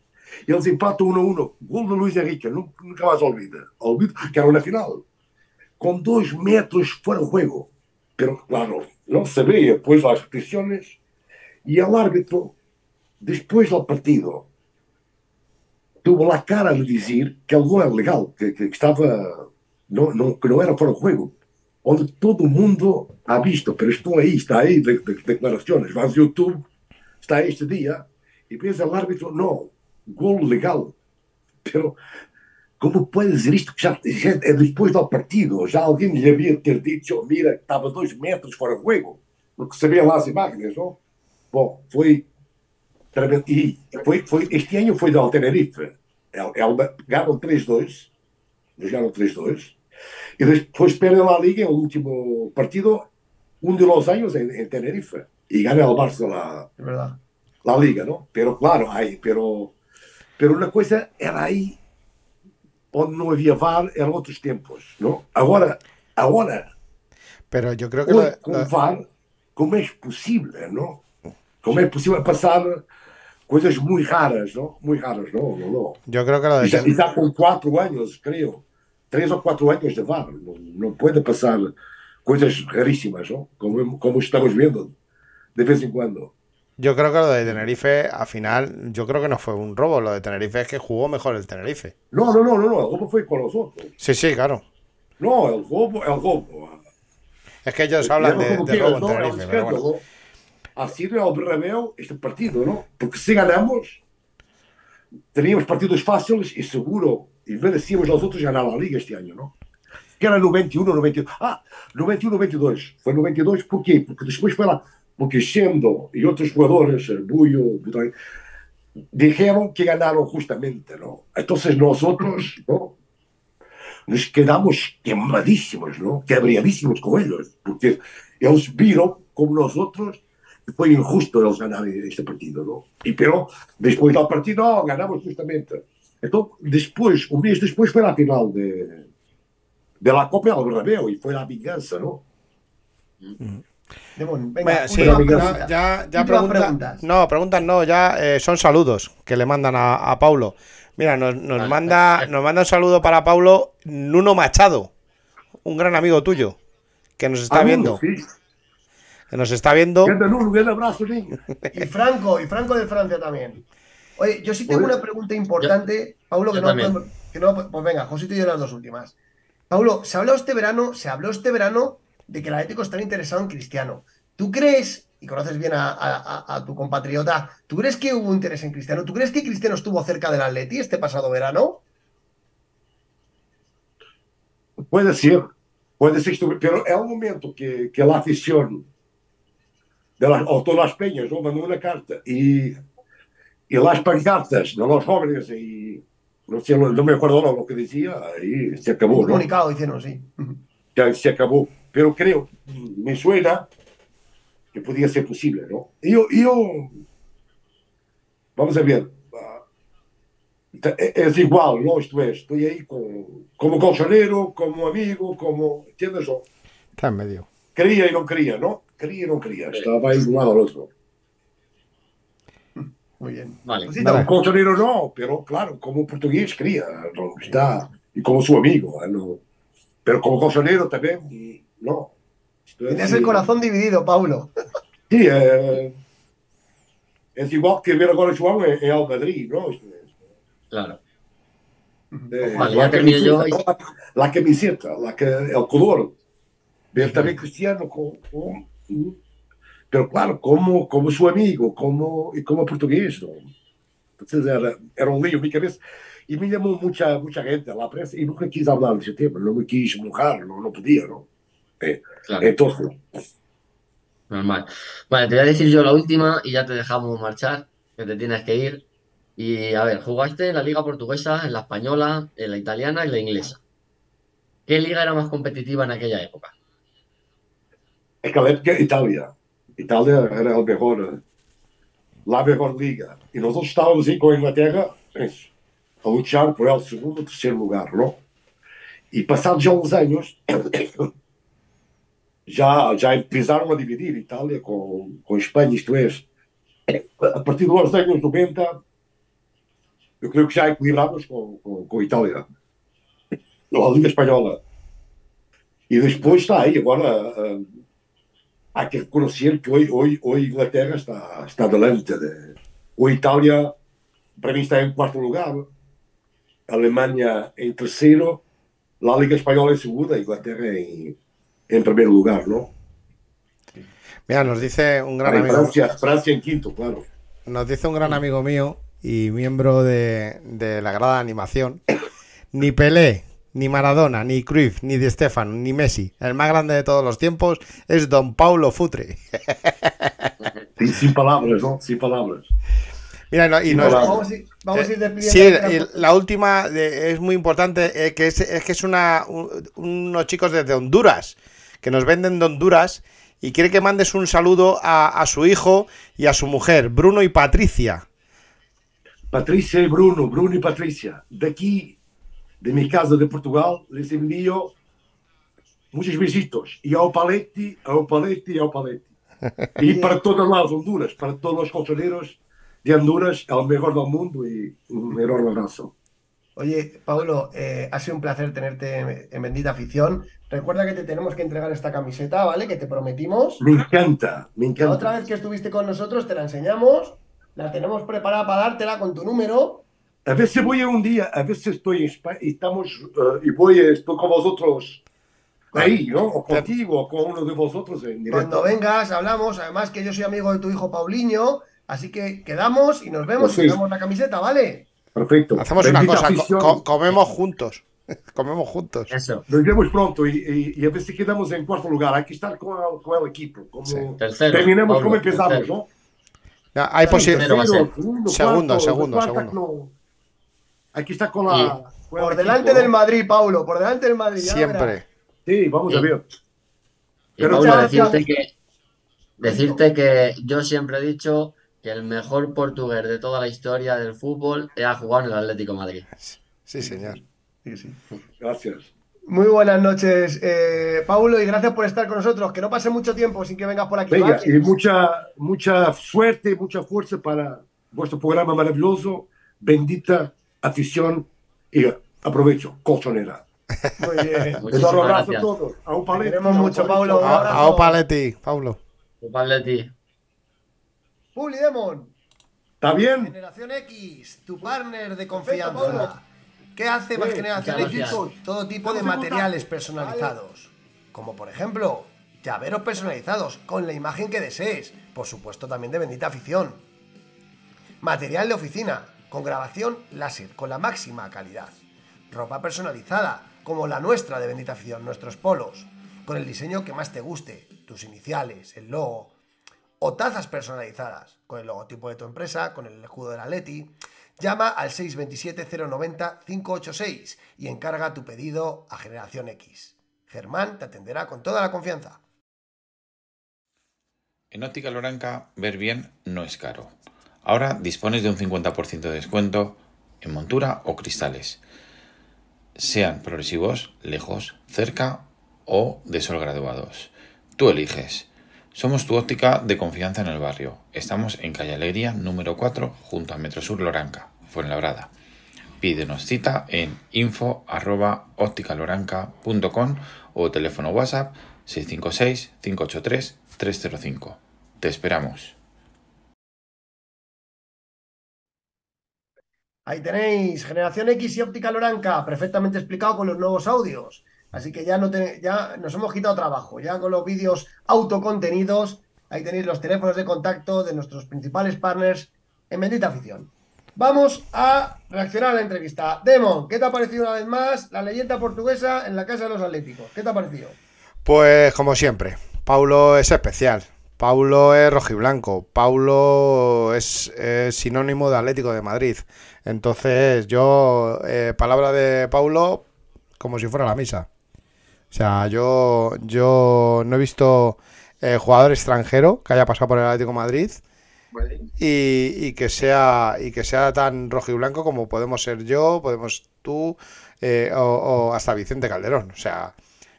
B: Eles empatam 1 a 1. Gol de Luís Henrique, nunca, nunca mais olvida. Olvido que era na final. Com dois metros fora de juego. Pero, claro, não sabia, depois as repetições. E o árbitro, depois do partido, tuvo la cara de decir que el gol era legal, que, que estaba, no, no, que no era fuera de juego. Onde todo mundo ha visto, pero esto ahí, está ahí, de, de- declaraciones, vas a YouTube, está este día, y piensa el árbitro, no, gol legal. Pero, como puede dizer isto? que Já, já, é depois do partido, já alguém lhe havia ter dicho, mira, estava dois metros fora de juego, porque sabia lá as imagens, não? Bom, foi. E foi, foi, este ano foi do Tenerife. El- Elba ganham 3-2, eles ganham 3-2, e depois perdem lá a Liga, o último partido, um de los años em, em Tenerife, e ganha o Barça lá,
A: Es verdad.
B: la liga, ¿no? Pero claro, hay, pero, pero una cosa era ahí donde no había VAR en otros tiempos, ¿no? Ahora, ahora,
D: Pero yo creo que lo
B: hoy
D: de-
B: con
D: lo de-
B: VAR, ¿cómo es posible, no? ¿Cómo es posible pasar cosas muy raras, ¿no? Muy raras, ¿no? no, no.
D: yo creo que lo de
B: Y ya,
D: ten-
B: y ya con cuatro años, creo, tres o cuatro años de VAR, no, no puede pasar cosas rarísimas, ¿no? Como, como estamos viendo de vez en cuando.
D: yo creo que lo de Tenerife, al final, yo creo que no fue un robo. Lo de Tenerife es que jugó mejor el Tenerife.
B: No, no, no, no, no, el robo fue con nosotros.
D: Sí, sí, claro.
B: No, el robo, el robo.
D: Es que ellos hablan de, robo en
B: ¿no?
D: Tenerife, pero bueno.
B: Ha sido el Bernabéu este partido, ¿no? Porque si ganamos, teníamos partidos fáciles y seguro, y merecíamos nosotros ganar la Liga este año, ¿no? Que era 91, 92. Ah, 91, 92. Foi 92, por quê? Porque depois foi lá. Porque Xendo e outros jogadores, Buio, Butrón, dijeron que ganaron justamente, ¿no? Entonces nosotros, ¿no? Nos quedamos quemadísimos, ¿no? Quebradísimos con ellos, porque ellos vieron como nosotros foi injusto eles ganarem este partido, ¿no? E pero despois do partido, oh, ganamos justamente. Então, depois, um mês depois foi a final de, de la Copa del Bernabéu e foi a vingança, ¿no?
A: Demon, venga,
D: Venga, sí, no, ya, ya
A: Últimas
D: pregunta-
A: preguntas.
D: No, preguntas no, ya eh, son saludos que le mandan a, a Paulo. Mira, nos, nos
C: Vale,
D: manda, nos manda un saludo para Paulo Nuno Machado, un gran amigo tuyo, que nos está
B: Ah,
D: viendo,
B: sí.
D: Que nos está viendo.
B: Niño.
A: Y Franco, y Franco de Francia también. Oye, yo sí tengo
B: Oye.
A: una pregunta importante, Paulo, que
C: yo
A: no, podemos- que no- pues venga, Josito y yo las dos últimas. Paulo, se habló este verano, se habló este verano de que el Atlético está interesado en Cristiano. ¿Tú crees, y conoces bien a, a- a- a tu compatriota, ¿tú crees que hubo interés en Cristiano? ¿Tú crees que Cristiano estuvo cerca del Atleti este pasado verano?
B: Puede ser, puede ser que estuve, pero é o momento que, que a afición de las, o todas las peñas ¿no? mandó una carta y, y las pancartas de los jóvenes y no, sé, no me acuerdo lo que decía y se acabó,
A: Un
B: ¿no?
A: comunicado hicieron, sí.
B: Ya se acabó. Pero creo, me suena que podía ser posible, ¿no? Yo, yo vamos a ver, ah, te- es igual, ¿no? Esto es, estoy ahí con- como colchonero, como amigo, como, ¿entiendes? O
D: Está en medio.
B: Quería y no quería, ¿no? Quería y no quería, estaba ahí de un lado al otro.
A: Muy bien.
C: Vale.
A: Pues sí,
D: Vale.
B: No, pero claro, como portugués quería, ¿no? Está, y como su amigo, ¿eh? No. Pero como colchonero también, no.
A: Tienes el corazón dividido, Paulo.
B: Sí, eh, es igual que ver agora João en, en Al Madrid, ¿no?
C: Claro.
B: eh,
C: Vale,
B: la
C: termino yo.
B: camiseta, La, la camiseta, la que, el color. Ver también Cristiano con, con- pero claro, como, como su amigo, como, y como portugués, ¿no? Entonces era, era un lío en mi cabeza. Y me llamó mucha, mucha gente a la prensa y nunca quise hablar de ese tema, no me quise mojar, no, no podía, ¿no?
C: Claro.
B: Entonces,
C: Normal. Vale, te voy a decir yo la última y ya te dejamos marchar, que te tienes que ir. Y a ver, jugaste en la liga portuguesa, en la española, en la italiana y la inglesa. ¿Qué liga era más competitiva en aquella época?
B: Aquella época Italia. Italia era el mejor, la mejor liga. Y nosotros estábamos ahí con Inglaterra eso, a luchar por el segundo o tercer lugar, ¿no? Y pasados ya unos años, ya, ya empezaron a dividir Italia con, con España, isto es, a partir de los años 90, eu creio que já equilibramos com, com, com a Itália, a Liga Espanhola. E depois está aí, agora há que reconhecer que hoje, hoje, hoje Inglaterra está, está delante de. O Itália, para mim, está em quarto lugar, a Alemanha em terceiro, a Liga Espanhola em segunda, a Inglaterra em, em primeiro lugar, não?
D: Mira, nos dice un gran amigo.
B: Francia, Francia em quinto, claro.
D: Nos dice un gran amigo mío y miembro de, de la grada de animación. Ni Pelé, ni Maradona, ni Cruyff, ni Di Stefano, ni Messi. El más grande de todos los tiempos es Don Paulo Futre.
B: Sem palavras, não? Sem palavras.
D: Mira, y no- y.
A: Vamos a ir, vamos a ir despidiendo.
D: Sí,
A: de
D: y la última de- es muy importante, eh, que es, es que es una, un- unos chicos desde Honduras, que nos venden de Honduras y quiere que mandes un saludo a, a su hijo y a su mujer, Bruno y Patricia.
B: Patrícia e Bruno, Bruno e Patrícia, daqui de minha casa de Portugal, lhes envio muitos besitos. E ao Palete, ao Palete e ao Palete. E para todas las Honduras, para todos os colchoneros de Honduras, el mejor del mundo y un enorme abrazo.
A: Oye, Paulo, eh, ha sido un placer tenerte en, en Bendita Afición. Recuerda que te tenemos que entregar esta camiseta, ¿vale? Que te prometimos.
B: Me encanta, me
A: La
B: encanta.
A: otra vez que estuviste con nosotros te la enseñamos, la tenemos preparada para dártela con tu número.
B: A ver si voy un día, a ver si estoy en España y estamos, eh, y voy, estoy con vosotros ahí, ¿no? O contigo, o con uno de vosotros en directo.
A: Cuando vengas, hablamos. Además que yo soy amigo de tu hijo Paulinho, así que quedamos y nos vemos
B: Pues
A: y damos la camiseta, ¿vale?
B: Perfecto.
D: Hacemos una
B: Bendita
D: cosa, co-
B: afición.
D: co- comemos juntos. comemos juntos.
C: Eso.
B: Nos vemos pronto y, y- y a ver si quedamos en cuarto lugar. Hay que estar con el, con el equipo. Como
D: Sí.
C: Tercero.
B: terminemos
C: Pablo,
B: como empezamos,
C: tercero.
B: ¿no?
D: Ya, hay
A: Sí,
D: posi-
C: tercero va a ser.
B: segundo,
D: Segundo, segundo, segundo.
B: no. Hay que estar con la.
A: Por delante del Madrid, Paulo, por delante del Madrid.
D: siempre.
B: Sí, vamos a ver. Pero
A: muchas
C: decirte que, decirte que yo siempre he dicho que el mejor portugués de toda la historia del fútbol ha jugado en el Atlético de Madrid.
D: Sí, señor.
A: Sí, sí.
B: Gracias.
A: Muy buenas noches, eh, Paulo, y gracias por estar con nosotros. Que no pase mucho tiempo sin que vengas por aquí.
B: Venga, y mucha, mucha suerte, mucha fuerza para vuestro programa maravilloso. Bendita afición y aprovecho, colchonera.
A: Muy bien.
B: Un
C: Muchísimas
B: abrazo a
C: gracias.
B: todos. A un
A: Te
B: palete,
A: queremos
B: a un
A: mucho. Un
D: A,
A: abrazo.
D: a Opa Leti, Pablo.
C: Culpable de ti.
A: Puli Demon,
B: ¿Está bien?
A: Generación X, tu partner de confianza. ¿Qué hace más Generación X? Todo tipo de materiales personalizados. Como por ejemplo, llaveros personalizados con la imagen que desees. Por supuesto, también de bendita afición. Material de oficina con grabación láser con la máxima calidad. Ropa personalizada como la nuestra de bendita afición, nuestros polos, con el diseño que más te guste, tus iniciales, el logo, o tazas personalizadas con el logotipo de tu empresa, con el escudo de la Leti. Llama al 627-090-586 y encarga tu pedido a Generación X. Germán te atenderá con toda la confianza.
F: En Óptica Loranca, ver bien no es caro. Ahora dispones de un 50% de descuento en montura o cristales. Sean progresivos, lejos, cerca o de sol graduados. Tú eliges. Somos tu óptica de confianza en el barrio. Estamos en calle Alegría número 4 junto a Metro Sur Loranca, Fuenlabrada. Pídenos cita en info arroba ópticaloranca.com o teléfono WhatsApp 656 583 305. Te esperamos.
A: Ahí tenéis, Generación X y Óptica Loranca, perfectamente explicado con los nuevos audios. Así que ya, no te- ya nos hemos quitado trabajo, ya con los vídeos autocontenidos. Ahí tenéis los teléfonos de contacto de nuestros principales partners en Bendita Afición. Vamos a reaccionar a la entrevista. Demon, ¿qué te ha parecido una vez más la leyenda portuguesa en la Casa de los Atléticos? ¿Qué te ha parecido?
D: Pues como siempre, Paulo es especial. Paulo es rojiblanco. Paulo es, sinónimo de Atlético de Madrid. Entonces, yo, eh, palabra de Paulo, como si fuera la misa. O sea, yo, yo no he visto eh, jugador extranjero que haya pasado por el Atlético de Madrid y, y que sea y que sea tan rojiblanco como podemos ser yo, podemos tú eh, o, o hasta Vicente Calderón. O sea,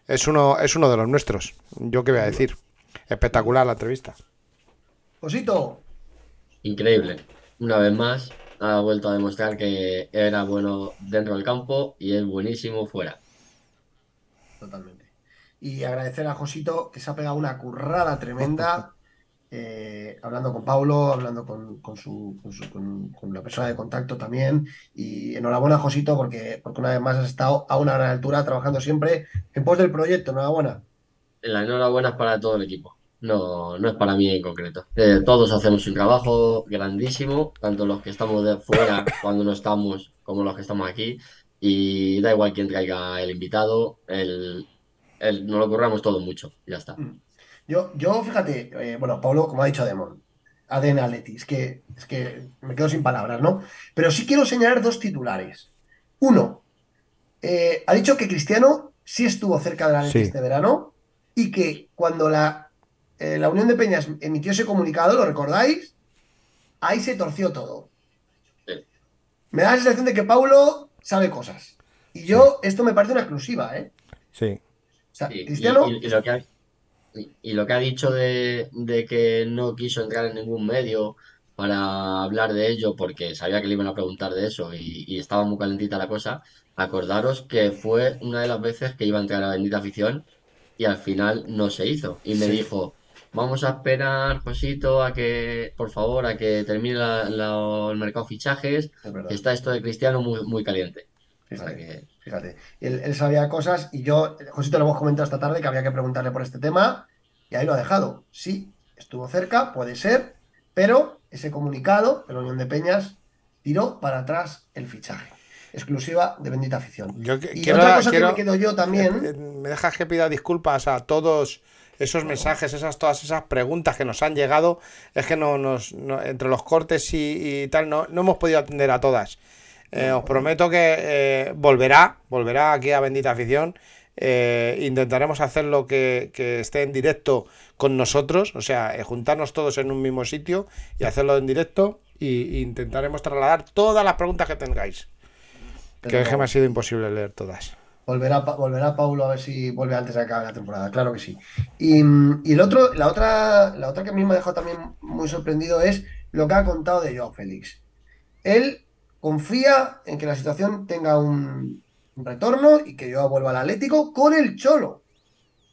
D: es uno, es uno de los nuestros. Yo qué voy a decir. Espectacular la entrevista.
A: Josito,
C: Increíble. Una vez más, ha vuelto a demostrar que era bueno dentro del campo y es buenísimo fuera.
A: Totalmente. Y agradecer a Josito que se ha pegado una currada tremenda, eh, hablando con Paulo, hablando con, con su, con, su- con- con la persona de contacto también. Y enhorabuena, Josito, porque, porque una vez más has estado a una gran altura trabajando siempre en pos del proyecto. Enhorabuena.
C: La enhorabuena es para todo el equipo. No, no es para mí en concreto. Eh, todos hacemos un trabajo grandísimo, tanto los que estamos de fuera cuando no estamos como los que estamos aquí. Y da igual quién traiga el invitado, el, el- nos lo curramos todo mucho. Ya está.
A: Yo, yo fíjate, eh, bueno, Paulo, como ha dicho Demon, ADN Atleti, es que, es que me quedo sin palabras, ¿no? Pero sí quiero señalar dos titulares. Uno, eh, ha dicho que Cristiano sí estuvo cerca del Atleti
D: Sí.
A: este verano y que cuando la, eh, la Unión de Peñas emitió ese comunicado, ¿lo recordáis? Ahí se torció todo.
C: Sí.
A: Me da la sensación de que Paulo sabe cosas. Y yo, esto me parece una exclusiva, ¿eh?
D: Sí.
A: O sea, Cristiano...
C: y- y lo que ha, y, y lo que ha dicho de, de que no quiso entrar en ningún medio para hablar de ello porque sabía que le iban a preguntar de eso y, y estaba muy calentita la cosa, acordaros que fue una de las veces que iba a entrar a Bendita Afición y al final no se hizo. Y me
D: Sí.
C: dijo, vamos a esperar, Josito, a que, por favor, a que termine la- la- el mercado fichajes,
A: Es verdad.
C: que está esto de Cristiano muy, muy caliente. Que-
A: Fíjate, él, él sabía cosas y yo, Josito, lo hemos comentado esta tarde que había que preguntarle por este tema y ahí lo ha dejado. Sí, estuvo cerca, puede ser, pero ese comunicado de la Unión de Peñas tiró para atrás el fichaje. Exclusiva de Bendita Afición.
D: Yo que-
A: Y
D: quiero,
A: otra cosa
D: quiero-
A: que me quedo yo también,
D: me dejas que pida disculpas a todos esos mensajes, esas todas esas preguntas que nos han llegado. Es que no nos no- entre los cortes y, y tal no, no hemos podido atender a todas. Eh, os prometo que eh, volverá, volverá aquí a Bendita Afición. Eh, intentaremos hacerlo que, que esté en directo con nosotros, o sea, juntarnos todos en un mismo sitio y hacerlo en directo. Y, y intentaremos trasladar todas las preguntas que tengáis. Que me ha sido imposible leer todas.
A: volverá, volverá Paulo a ver si vuelve antes de acabar la temporada, claro que sí. Y, y el otro, la otra, la otra que a mí me ha dejado también muy sorprendido es lo que ha contado de Joao Félix. Él confía en que la situación tenga un, un retorno y que Joao vuelva al Atlético con el Cholo.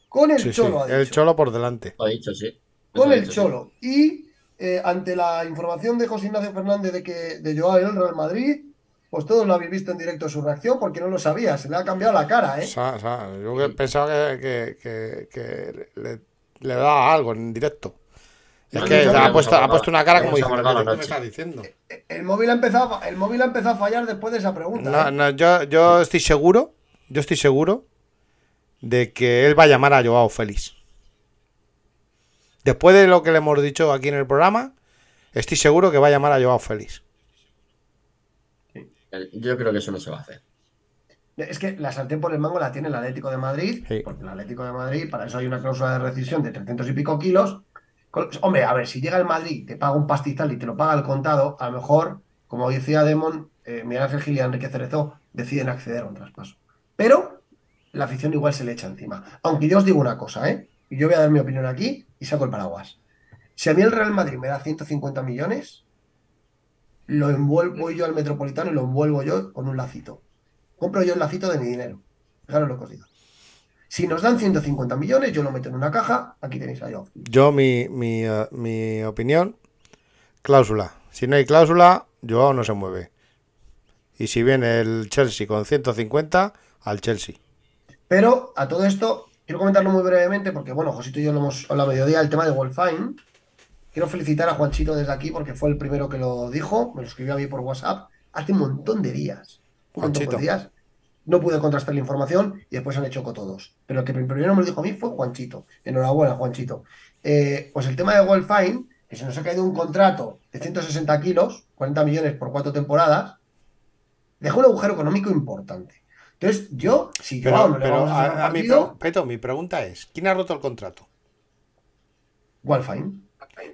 A: Con el
D: Sí, sí,
A: Cholo,
D: el. Cholo por delante.
C: Lo ha dicho, sí.
A: Con el
C: dicho, sí.
A: Cholo. Y eh, ante la información de José Ignacio Fernández de que de Joao en el Real Madrid, pues todos lo habéis visto en directo su reacción porque no lo sabía, se le ha cambiado la cara, ¿eh?
D: Sa- sa- yo que pensaba que, que- que- que le, le daba algo en directo. Es
C: No,
D: que ha puesto,
C: hemos
D: ha puesto una cara como diciendo, ¿qué me
C: noche".
D: está diciendo?
A: El móvil ha empezado, a- el móvil ha empezado a fallar después de esa pregunta.
D: No,
A: ¿eh?
D: no, yo, yo estoy seguro, yo estoy seguro de que él va a llamar a Joao Félix. Después de lo que le hemos dicho aquí en el programa, estoy seguro que va a llamar a Joao Félix.
C: Yo creo que eso no se va a hacer.
A: Es que la sartén por el mango la tiene el Atlético de Madrid,
D: Sí.
A: porque el Atlético de Madrid, para eso hay una cláusula de rescisión de 300 y pico kilos. Hombre, a ver, si llega el Madrid, te paga un pastizal y te lo paga el contado, a lo mejor, como decía Demon, eh, Miguel Ángel Gil y Enrique Cerezo deciden acceder a un traspaso. Pero la afición igual se le echa encima. Aunque yo os digo una cosa, ¿eh? Y yo voy a dar mi opinión aquí y saco el paraguas. Si a mí el Real Madrid me da 150 millones, lo envuelvo yo al Metropolitano y lo envuelvo yo con un lacito. Compro yo el lacito de mi dinero. Fijaros lo que os digo. Si nos dan 150 millones, yo lo meto en una caja, aquí tenéis a yo.
D: Yo, mi, mi, eh, mi opinión, cláusula. Si no hay cláusula, Joao no se mueve. Y si viene el Chelsea con 150, al Chelsea.
A: Pero a todo esto, quiero comentarlo muy brevemente, porque bueno, Josito y yo lo hemos hablado a mediodía, el tema de Wolfine. Quiero felicitar a Juanchito desde aquí porque fue el primero que lo dijo, me lo escribió a mí por WhatsApp hace un montón de días. Un montón de días. No pude contrastar la información y después han hecho con todos. Pero el que primero me lo dijo a mí fue Juanchito. Enhorabuena, Juanchito. Eh, pues el tema de Wolfine, que se nos ha caído un contrato de 160 kilos, 40 millones por cuatro temporadas, dejó un agujero económico importante. Entonces, yo, si yo
D: Pero,
A: no
D: pero
A: vamos a
D: a, a mi,
A: partido,
D: Peto, mi pregunta es, ¿quién ha roto el contrato?
A: Wolfine.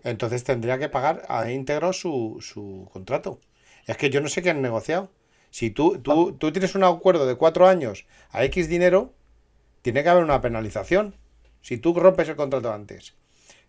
D: Entonces tendría que pagar a íntegro su, su contrato. Es que yo no sé qué han negociado. Si tú, tú, tú tienes un acuerdo de cuatro años a X dinero, tiene que haber una penalización. Si tú rompes el contrato antes.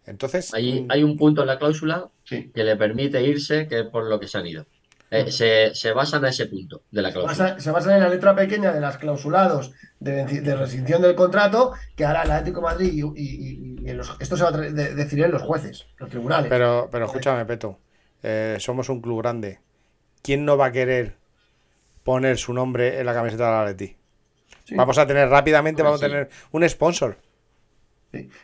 D: Entonces,
C: Hay,
D: mm,
C: hay un punto en la cláusula
A: Sí.
C: que le permite irse, que es por lo que se han ido. Eh, se, se basan a ese punto de la
A: Se
C: cláusula.
A: se basa en la letra pequeña de las clausulados de, de rescisión del contrato que hará el Atlético de Madrid y, y- y- y en los- esto se va a de- decidir en los jueces, los tribunales.
D: pero, pero escúchame, Peto. eh, somos un club grande. ¿Quién no va a querer poner su nombre en la camiseta del Atleti?
A: Sí.
D: Vamos a tener rápidamente, vamos a tener un sponsor.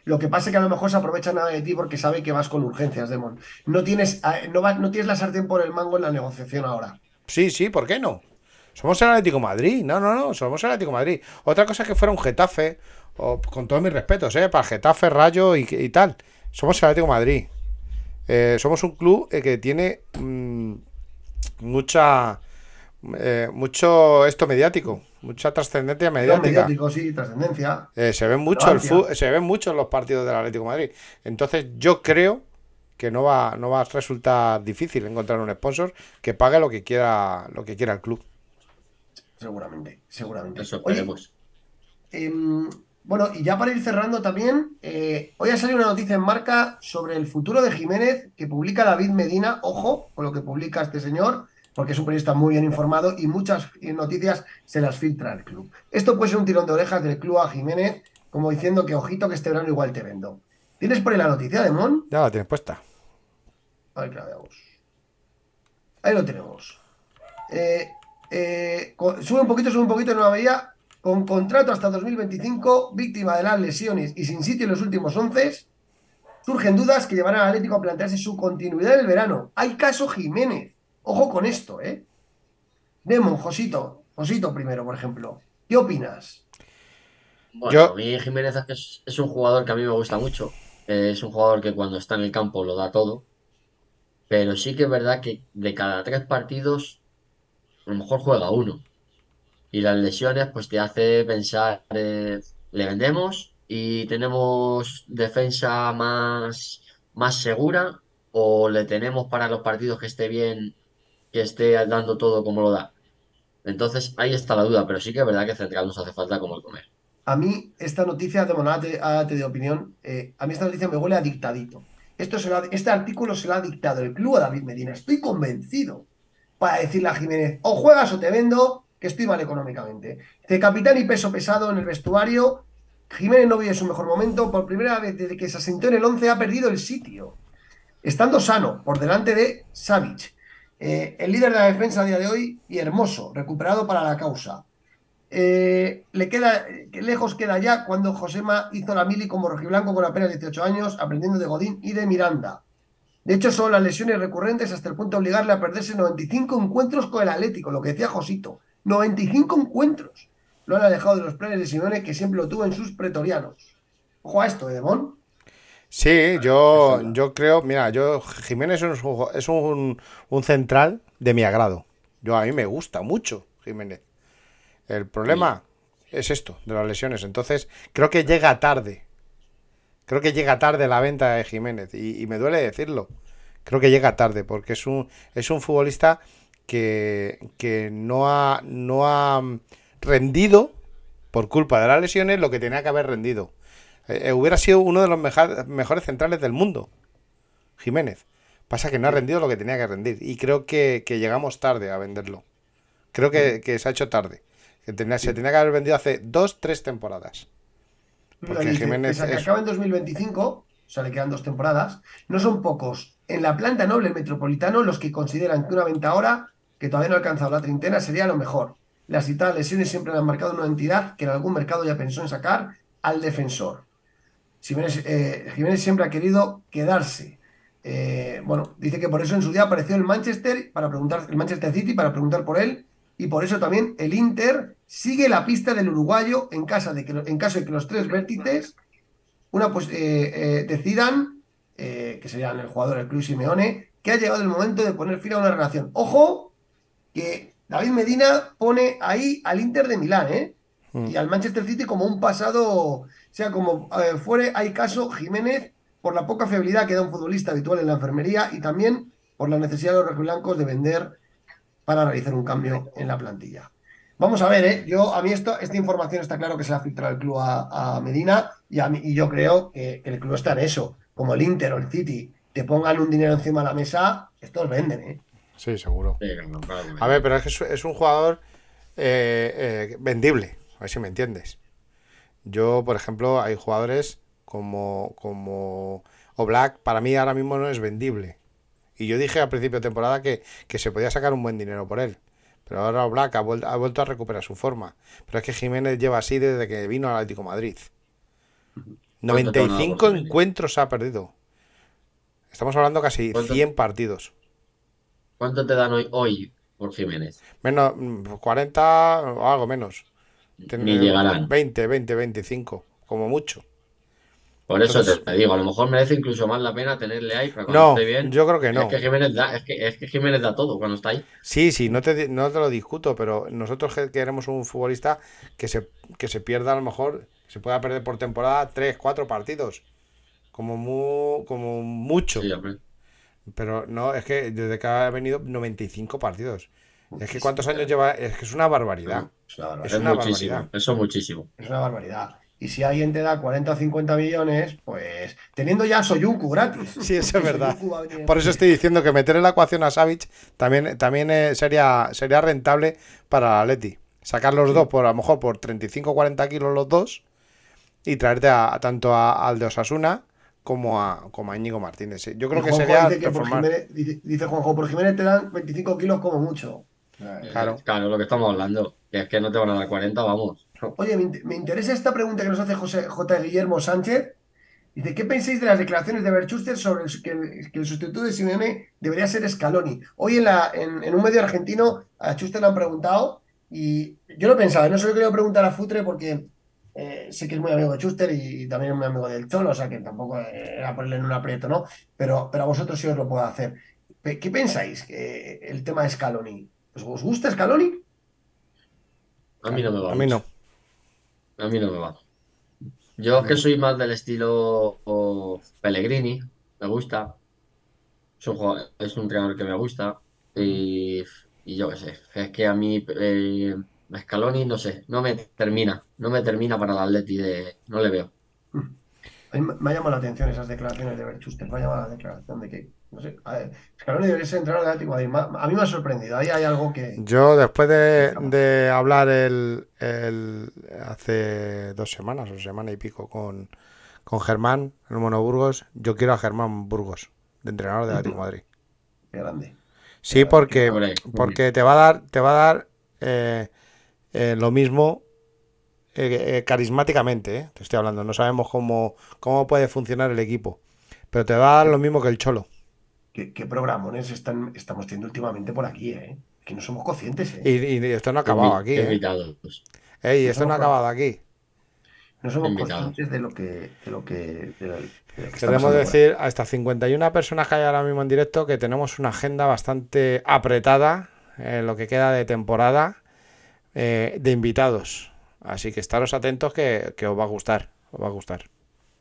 A: Lo que pasa es que a lo mejor se aprovechan de ti porque sabe que vas con urgencias, Demon. No tienes, eh, no, no tienes la sartén por el mango en la negociación ahora.
D: Sí, sí, ¿por qué no? Somos el Atlético Madrid. No, no, no, somos el Atlético Madrid. Otra cosa es que fuera un Getafe, o con todos mis respetos, ¿eh? Para Getafe, Rayo y, y tal. Somos el Atlético Madrid. Eh, somos un club eh, que tiene mm, mucha. Eh, mucho esto mediático, mucha trascendencia mediática.
A: Mediático, sí, trascendencia.
D: Eh, se ven mucho el se ven mucho los partidos del Atlético de Madrid. Entonces yo creo que no va, no va a resultar difícil encontrar un sponsor que pague lo que quiera, lo que quiera el club.
A: Seguramente, seguramente.
C: Eso
A: Oye. Em, bueno, y ya para ir cerrando también, eh, hoy ha salido una noticia en marca sobre el futuro de Jiménez que publica David Medina. Ojo con lo que publica este señor, porque es un periodista muy bien informado y muchas eh, noticias se las filtra el club. Esto puede ser un tirón de orejas del club a Jiménez, como diciendo que ojito que este verano igual te vendo. ¿Tienes por ahí la noticia, Demón?
D: Ya la tienes puesta.
A: A ver que la veamos. Ahí lo tenemos. Eh, eh, sube un poquito, sube un poquito, no la veía. Con contrato hasta 2025, víctima de las lesiones y sin sitio en los últimos 11, surgen dudas que llevarán al Atlético a plantearse su continuidad en el verano. Hay caso Jiménez. Ojo con esto, ¿eh? Demon, Josito. Josito primero, por ejemplo. ¿Qué opinas?
C: Bueno,
D: Yo-
C: a mí Jiménez es, un jugador que a mí me gusta mucho. Eh, es un jugador que cuando está en el campo lo da todo. Pero sí que es verdad que de cada tres partidos, a lo mejor juega uno. Y las lesiones, pues te hace pensar, eh, ¿le vendemos y tenemos defensa más, más segura? ¿O le tenemos para los partidos que esté bien, que esté dando todo como lo da? Entonces ahí está la duda, pero sí que es verdad que central nos hace falta como el comer.
A: A mí esta noticia, de Monate, de opinión, eh, a mí esta noticia me huele a dictadito. Esto se ha- este artículo se lo ha dictado el club a David Medina. Estoy convencido para decirle a Jiménez, o juegas o te vendo, que estoy mal económicamente. De capitán y peso pesado en el vestuario, Jiménez no vive su mejor momento. Por primera vez desde que se asentó en el 11 ha perdido el sitio. Estando sano, por delante de Savic. Eh, el líder de la defensa a día de hoy y hermoso, recuperado para la causa. Eh, le queda, que lejos queda ya cuando Josema hizo la mili como rojiblanco con apenas 18 años, aprendiendo de Godín y de Miranda. De hecho, son las lesiones recurrentes hasta el punto de obligarle a perderse 95 encuentros con el Atlético, lo que decía Josito. 95 encuentros. Lo han alejado de los planes de Simeone, que siempre lo tuvo en sus pretorianos. Ojo a esto, ¿eh, Demón.
D: Sí, yo, yo creo, mira, yo Jiménez es un, es un, un central de mi agrado. Yo a mí me gusta mucho Jiménez. El problema es esto, de las lesiones. Entonces, creo que llega tarde. Creo que llega tarde la venta de Jiménez. Y, y me duele decirlo. Creo que llega tarde, porque es un, es un futbolista que, que no, ha, no ha rendido por culpa de las lesiones lo que tenía que haber rendido. Eh, eh, hubiera sido uno de los meja- mejores centrales del mundo, Jiménez. Pasa que no ha rendido lo que tenía que rendir. Y creo que, que llegamos tarde a venderlo. Creo que, que se ha hecho tarde. Que tenía- se tenía que haber vendido hace dos, tres temporadas. Porque
A: Dice,
D: Jiménez
A: pese a que
D: es-
A: acaba en 2025, o sea, le quedan dos temporadas, no son pocos en la planta noble metropolitano los que consideran que una venta ahora, que todavía no ha alcanzado la treintena, sería lo mejor. Las citadas lesiones siempre han marcado una entidad que en algún mercado ya pensó en sacar al defensor. Jiménez, eh, Jiménez siempre ha querido quedarse. Eh, bueno, dice que por eso en su día apareció el Manchester para preguntar, el Manchester City para preguntar por él, y por eso también el Inter sigue la pista del uruguayo en, casa de que, en caso de que los tres vértices una pues, eh, eh, decidan, que serían el jugador, el club Simeone, que ha llegado el momento de poner fin a una relación. Ojo, que David Medina pone ahí al Inter de Milán, ¿eh?
D: Mm.
A: Y al Manchester City como un pasado, sea, como eh, fuere, hay caso Jiménez por la poca fiabilidad que da un futbolista habitual en la enfermería y también por la necesidad de los rojiblancos de vender para realizar un cambio en la plantilla. Vamos a ver, ¿eh? Yo, a mí esto, esta información está claro que se la ha filtrado el club a, a Medina y, a mí, y yo creo que, que el club está en eso. Como el Inter o el City te pongan un dinero encima de la mesa, estos venden, ¿eh?
D: Sí, seguro.
C: Sí, claro
D: A ver, pero es que es, es un jugador eh, eh, vendible, a ver si me entiendes. Yo, por ejemplo, hay jugadores como, como Oblak, para mí ahora mismo no es vendible. Y yo dije al principio de temporada que, que se podía sacar un buen dinero por él. Pero ahora Oblak ha, vuel- ha vuelto a recuperar su forma. Pero es que Jiménez lleva así desde que vino al Atlético de Madrid.
C: ¿Cuánto te ha ganado
D: 95
C: por Jiménez?
D: encuentros ha perdido. Estamos hablando casi
C: ¿Cuánto?
D: 100 partidos.
C: ¿Cuánto te dan hoy, hoy por Jiménez?
D: Menos mm, 40 o algo menos.
C: Ni llegarán.
D: 20, 20, 25, como mucho.
C: Por eso
D: Entonces-
C: te, digo, a lo mejor merece incluso más la pena tenerle ahí para cuando
D: No,
C: esté bien.
D: yo creo que no.
C: Es que Jiménez da, es que, es que Jiménez da todo cuando está ahí.
D: Sí, sí, no te, no te lo discuto, pero nosotros que queremos un futbolista que se, que se pierda a lo mejor, se pueda perder por temporada 3, 4 partidos. Como, mu- como mucho.
C: Sí.
D: Pero no, es que desde que ha venido 95 partidos. Es que cuántos años lleva, es que es una barbaridad.
A: Es una barbaridad.
D: Es
C: Es
D: una
C: muchísimo,
D: barbaridad.
C: eso es muchísimo.
A: Es una barbaridad. Y si alguien te da 40 o 50 millones, pues teniendo ya a Soyuncu gratis.
D: Sí, eso es verdad. Por eso estoy diciendo que meter en la ecuación a Savic también, también eh, sería, sería rentable para el Atleti. Sacar los dos, por a lo mejor por 35 o 40 kilos los dos, y traerte a, a tanto a- al de Osasuna como a, como a Íñigo Martínez. Yo creo
A: Y
D: que
A: Juanjo
D: sería
A: dice que por
D: reformar.
A: Jiménez, dice, dice Juanjo, por Jiménez te dan 25 kilos como mucho.
D: Claro.
C: Claro, lo que estamos hablando. Que es que no te van a dar 40, vamos.
A: Oye, me, int- me interesa esta pregunta que nos hace José J. Guillermo Sánchez. Dice, ¿qué pensáis de las declaraciones de Berchuster sobre el, que, que el sustituto de Simeone debería ser Scaloni? Hoy en, la, en, en un medio argentino a Schuster le han preguntado y yo lo he pensado, no se lo he querido preguntar a Futre porque eh, sé que es muy amigo de Schuster y también es muy amigo del Cholo, o sea que tampoco eh, era ponerle en un aprieto, ¿no? Pero, pero a vosotros sí os lo puedo hacer. ¿Qué pensáis que el tema de Scaloni? ¿Os, os gusta Scaloni?
C: A mí no me va.
D: A mí no.
C: A mí no me va. Yo es que soy más del estilo o, Pellegrini, me gusta. Es un, jugador- es un entrenador que me gusta. Y, y yo qué sé, es que a mí eh, Scaloni, no sé, no me termina. No me termina para el Atleti de... No le veo.
A: A mí me me ha llamado la atención esas declaraciones de Berchuster. Me ha llamado la declaración de que, no sé, a ver, Scaloni debería ser entrenador del Atlético de Madrid. Ma- A mí me ha sorprendido. Ahí hay algo que.
D: Yo después de, de hablar el, el- hace dos semanas o semana y pico con, con Germán, el Mono Burgos, yo quiero a Germán Burgos, de entrenador de Atlético de Madrid.
A: Qué grande.
D: Sí, porque, porque te va a dar, te va a dar eh, eh, lo mismo eh, eh, carismáticamente, ¿eh? Te estoy hablando, no sabemos cómo, cómo puede funcionar el equipo, pero te va a dar lo mismo que el Cholo.
A: ¿Qué, qué programones están, estamos teniendo últimamente por aquí, eh? Que no somos conscientes, eh.
D: Y, y esto no ha acabado aquí, ¿eh?
C: invitados.
D: Ey, esto no ha acabado aquí.
A: No somos
C: invitados.
A: conscientes de lo que. De lo que, de lo- de lo que
D: Queremos decir a estas 51 personas que hay ahora mismo en directo que tenemos una agenda bastante apretada en lo que queda de temporada eh, de invitados. Así que estaros atentos que, que os va a gustar. Os va a gustar.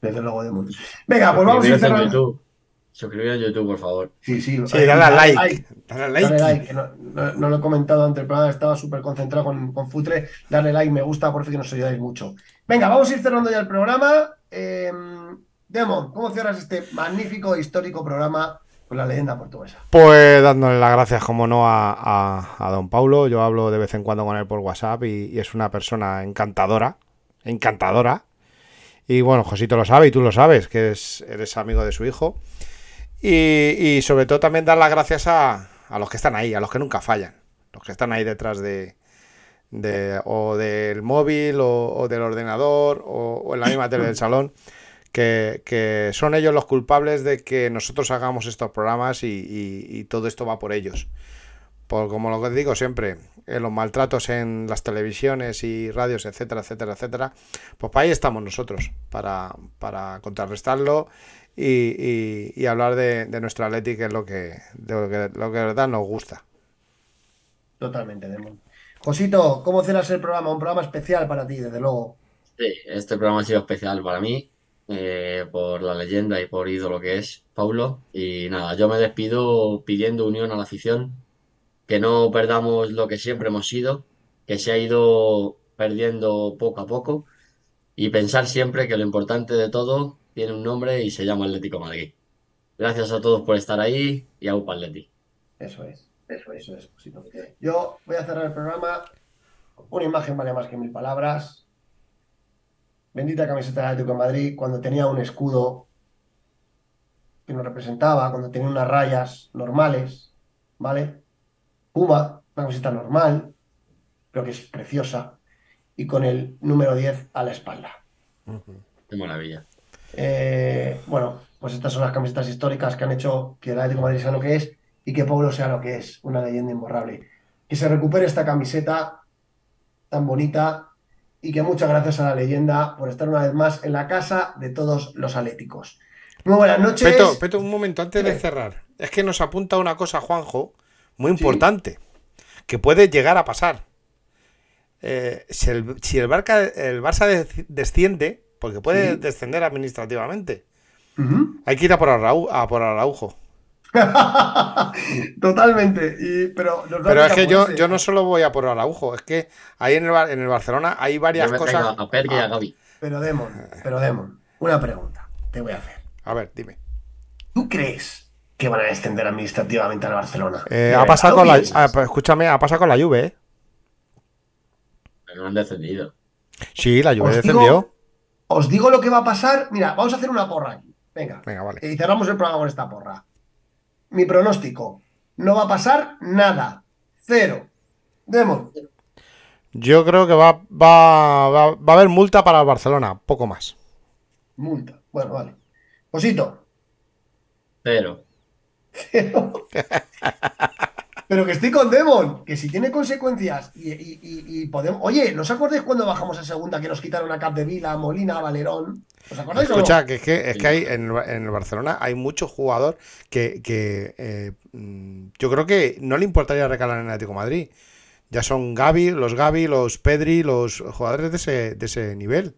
A: Desde luego de mucho. Venga, pues vamos a ir
C: Suscribir en YouTube, por favor.
A: Sí, sí.
D: Sí, dale a like.
A: like.
D: Dale a
A: Dale
D: like.
A: like, no, no- no lo he comentado ante el programa, estaba súper concentrado con, con Futre. Darle like, me gusta, por fin que nos ayudáis mucho. Venga, vamos a ir cerrando ya el programa. Eh, Demon, ¿cómo cierras este magnífico, histórico programa con la leyenda portuguesa?
D: Pues dándole las gracias, como no, a, a- a don Paulo. Yo hablo de vez en cuando con él por WhatsApp y, y es una persona encantadora. Encantadora. Y bueno, Josito lo sabe y tú lo sabes, que es- eres amigo de su hijo. Y, y sobre todo también dar las gracias a, a los que están ahí, a los que nunca fallan. Los que están ahí detrás de, de- o del móvil o, del ordenador o, en la misma tele del salón. Que, que son ellos los culpables de que nosotros hagamos estos programas y, y- y todo esto va por ellos. Por, como lo que digo siempre, en los maltratos en las televisiones y radios, etcétera, etcétera, etcétera, pues para ahí estamos nosotros, para, para contrarrestarlo y, y- y hablar de, de nuestro Atleti, que es lo que, de lo que, lo que de verdad nos gusta.
A: Totalmente, Demon. Josito, ¿cómo cierras el programa? Un programa especial para ti, desde luego.
C: Sí, este programa ha sido especial para mí, eh, por la leyenda y por ídolo que es Paulo. Y nada, yo me despido pidiendo unión a la afición, que no perdamos lo que siempre hemos sido, que se ha ido perdiendo poco a poco, y pensar siempre que lo importante de todo tiene un nombre y se llama Atlético Madrid. Gracias a todos por estar ahí y a UPA Atleti.
A: Eso es, eso es, eso es, Josito. Yo voy a cerrar el programa. Una imagen vale más que mil palabras. Bendita camiseta del Atlético de Madrid cuando tenía un escudo que nos representaba, cuando tenía unas rayas normales, ¿vale? Puma, una camiseta normal, creo que es preciosa, y con el número 10 a la espalda.
C: Qué maravilla.
A: Eh, bueno, pues estas son las camisetas históricas que han hecho que el Atlético de Madrid sea lo que es y que Pablo sea lo que es, una leyenda imborrable. Que se recupere esta camiseta tan bonita y que muchas gracias a la leyenda por estar una vez más en la casa de todos los atléticos. Muy buenas noches.
D: Peto, Peto, un momento antes de cerrar. Es que nos apunta una cosa, Juanjo, muy importante, que puede llegar a pasar. Eh, si el, si el Barca- el Barça de- desciende, porque puede
A: Sí.
D: descender administrativamente, hay que ir a por, Arau- a por Araujo.
A: Totalmente. Y, pero
D: es que yo, yo no solo voy a por Araujo, es que ahí en el, en el Barcelona hay varias cosas.
C: traigo a Perk y a Gaby.
A: Pero Demon, pero Demon, una pregunta te voy a hacer.
D: A ver, dime.
A: ¿Tú crees que van a descender administrativamente al Barcelona?
D: Eh,
A: ¿De
D: ha pasado con la, ah, pues escúchame, ha pasado con la Juve, ¿eh?
C: Pero no han descendido.
D: Sí, la Juve descendió.
A: digo, os digo lo que va a pasar. Mira, vamos a hacer una porra aquí. Venga.
D: Venga, vale.
A: Y cerramos el programa con esta porra. Mi pronóstico. No va a pasar nada. Cero. Demon.
D: Yo creo que va, va, va, va a haber multa para el Barcelona, poco más.
A: Multa. Bueno, vale. Josito.
C: Cero.
A: Cero. Pero que estoy con Demon, que si tiene consecuencias y, y- y- y podemos. Oye, ¿no os acordáis cuando bajamos a segunda que nos quitaron a Cap de Vila, Molina, Valerón? ¿Os acordáis o no?
D: Escucha, que es que, es que hay en, el- en el Barcelona hay mucho jugador que, que, eh, mm, yo creo que no le importaría recalar en el Atlético de Madrid. Ya son Gavi, los Gavi, los Pedri, los jugadores de ese, de ese nivel.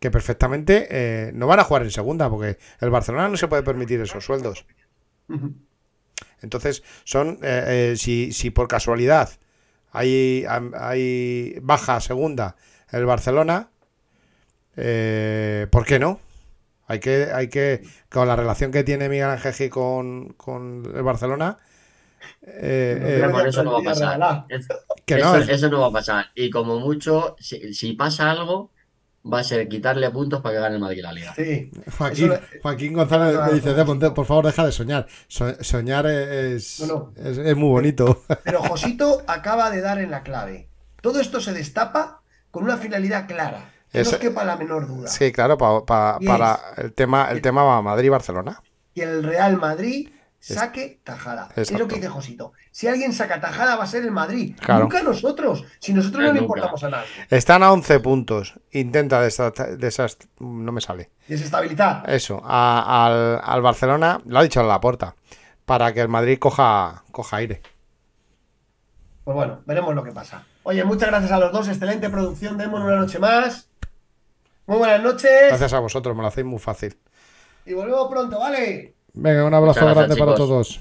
D: Que perfectamente eh, no van a jugar en segunda, porque el Barcelona no se puede permitir esos sueldos.
A: Ujú.
D: Entonces, son, eh, eh, si, si por casualidad hay, hay baja segunda el Barcelona, eh, ¿por qué no? Hay que, hay que, con la relación que tiene Miguel Ángel con, con el Barcelona, eh, eh,
C: Por eso no va a pasar.
D: que no,
C: Eso, eso no va a pasar. Y como mucho, si, si pasa algo, va a ser quitarle puntos para que gane el Madrid la liga.
A: Sí.
E: Joaquín, González me dice, "Demon, te- por favor, deja de soñar. So- soñar es,
A: No, no.
E: es, es muy bonito.
A: Pero Josito acaba de dar en la clave. Todo esto se destapa con una finalidad clara. Que no
D: Eso-
A: os quepa la menor duda.
D: sí, claro, pa- pa-
A: Y
D: para el tema, el tema va Madrid-Barcelona.
A: Que el Real Madrid saque tajada. Es lo
D: Exacto.
A: que dice Josito. Si alguien saca tajada va a ser el Madrid.
D: Claro.
A: Nunca nosotros. Si nosotros no le
C: Nunca.
A: importamos a nadie.
D: Están a 11 puntos. Intenta de esas, de esas- no me sale.
A: Desestabilizar.
D: Eso, a- al, al Barcelona, lo ha dicho la puerta, para que el Madrid coja, coja aire.
A: Pues bueno, veremos lo que pasa. Oye, muchas gracias a los dos. Excelente producción. Demos una noche más. Muy buenas noches.
D: Gracias a vosotros, me lo hacéis muy fácil.
A: Y volvemos pronto, ¿vale? Venga, un abrazo
C: gracias,
A: grande
C: chicos.
A: para todos.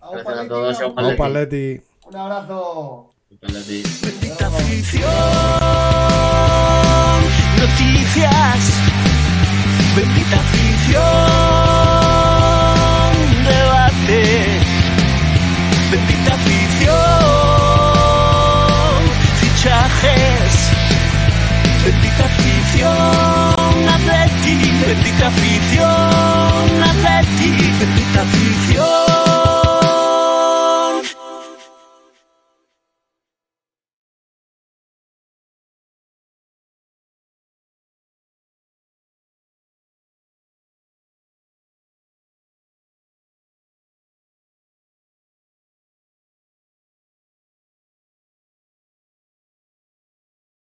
C: Gracias a todos.
D: Paletti.
C: Un
A: abrazo. Bendita
D: afición, noticias.
C: Bendita afición, debate.
G: Bendita afición, fichajes. Bendita afición, atleti. Bendita afición ti, que tu.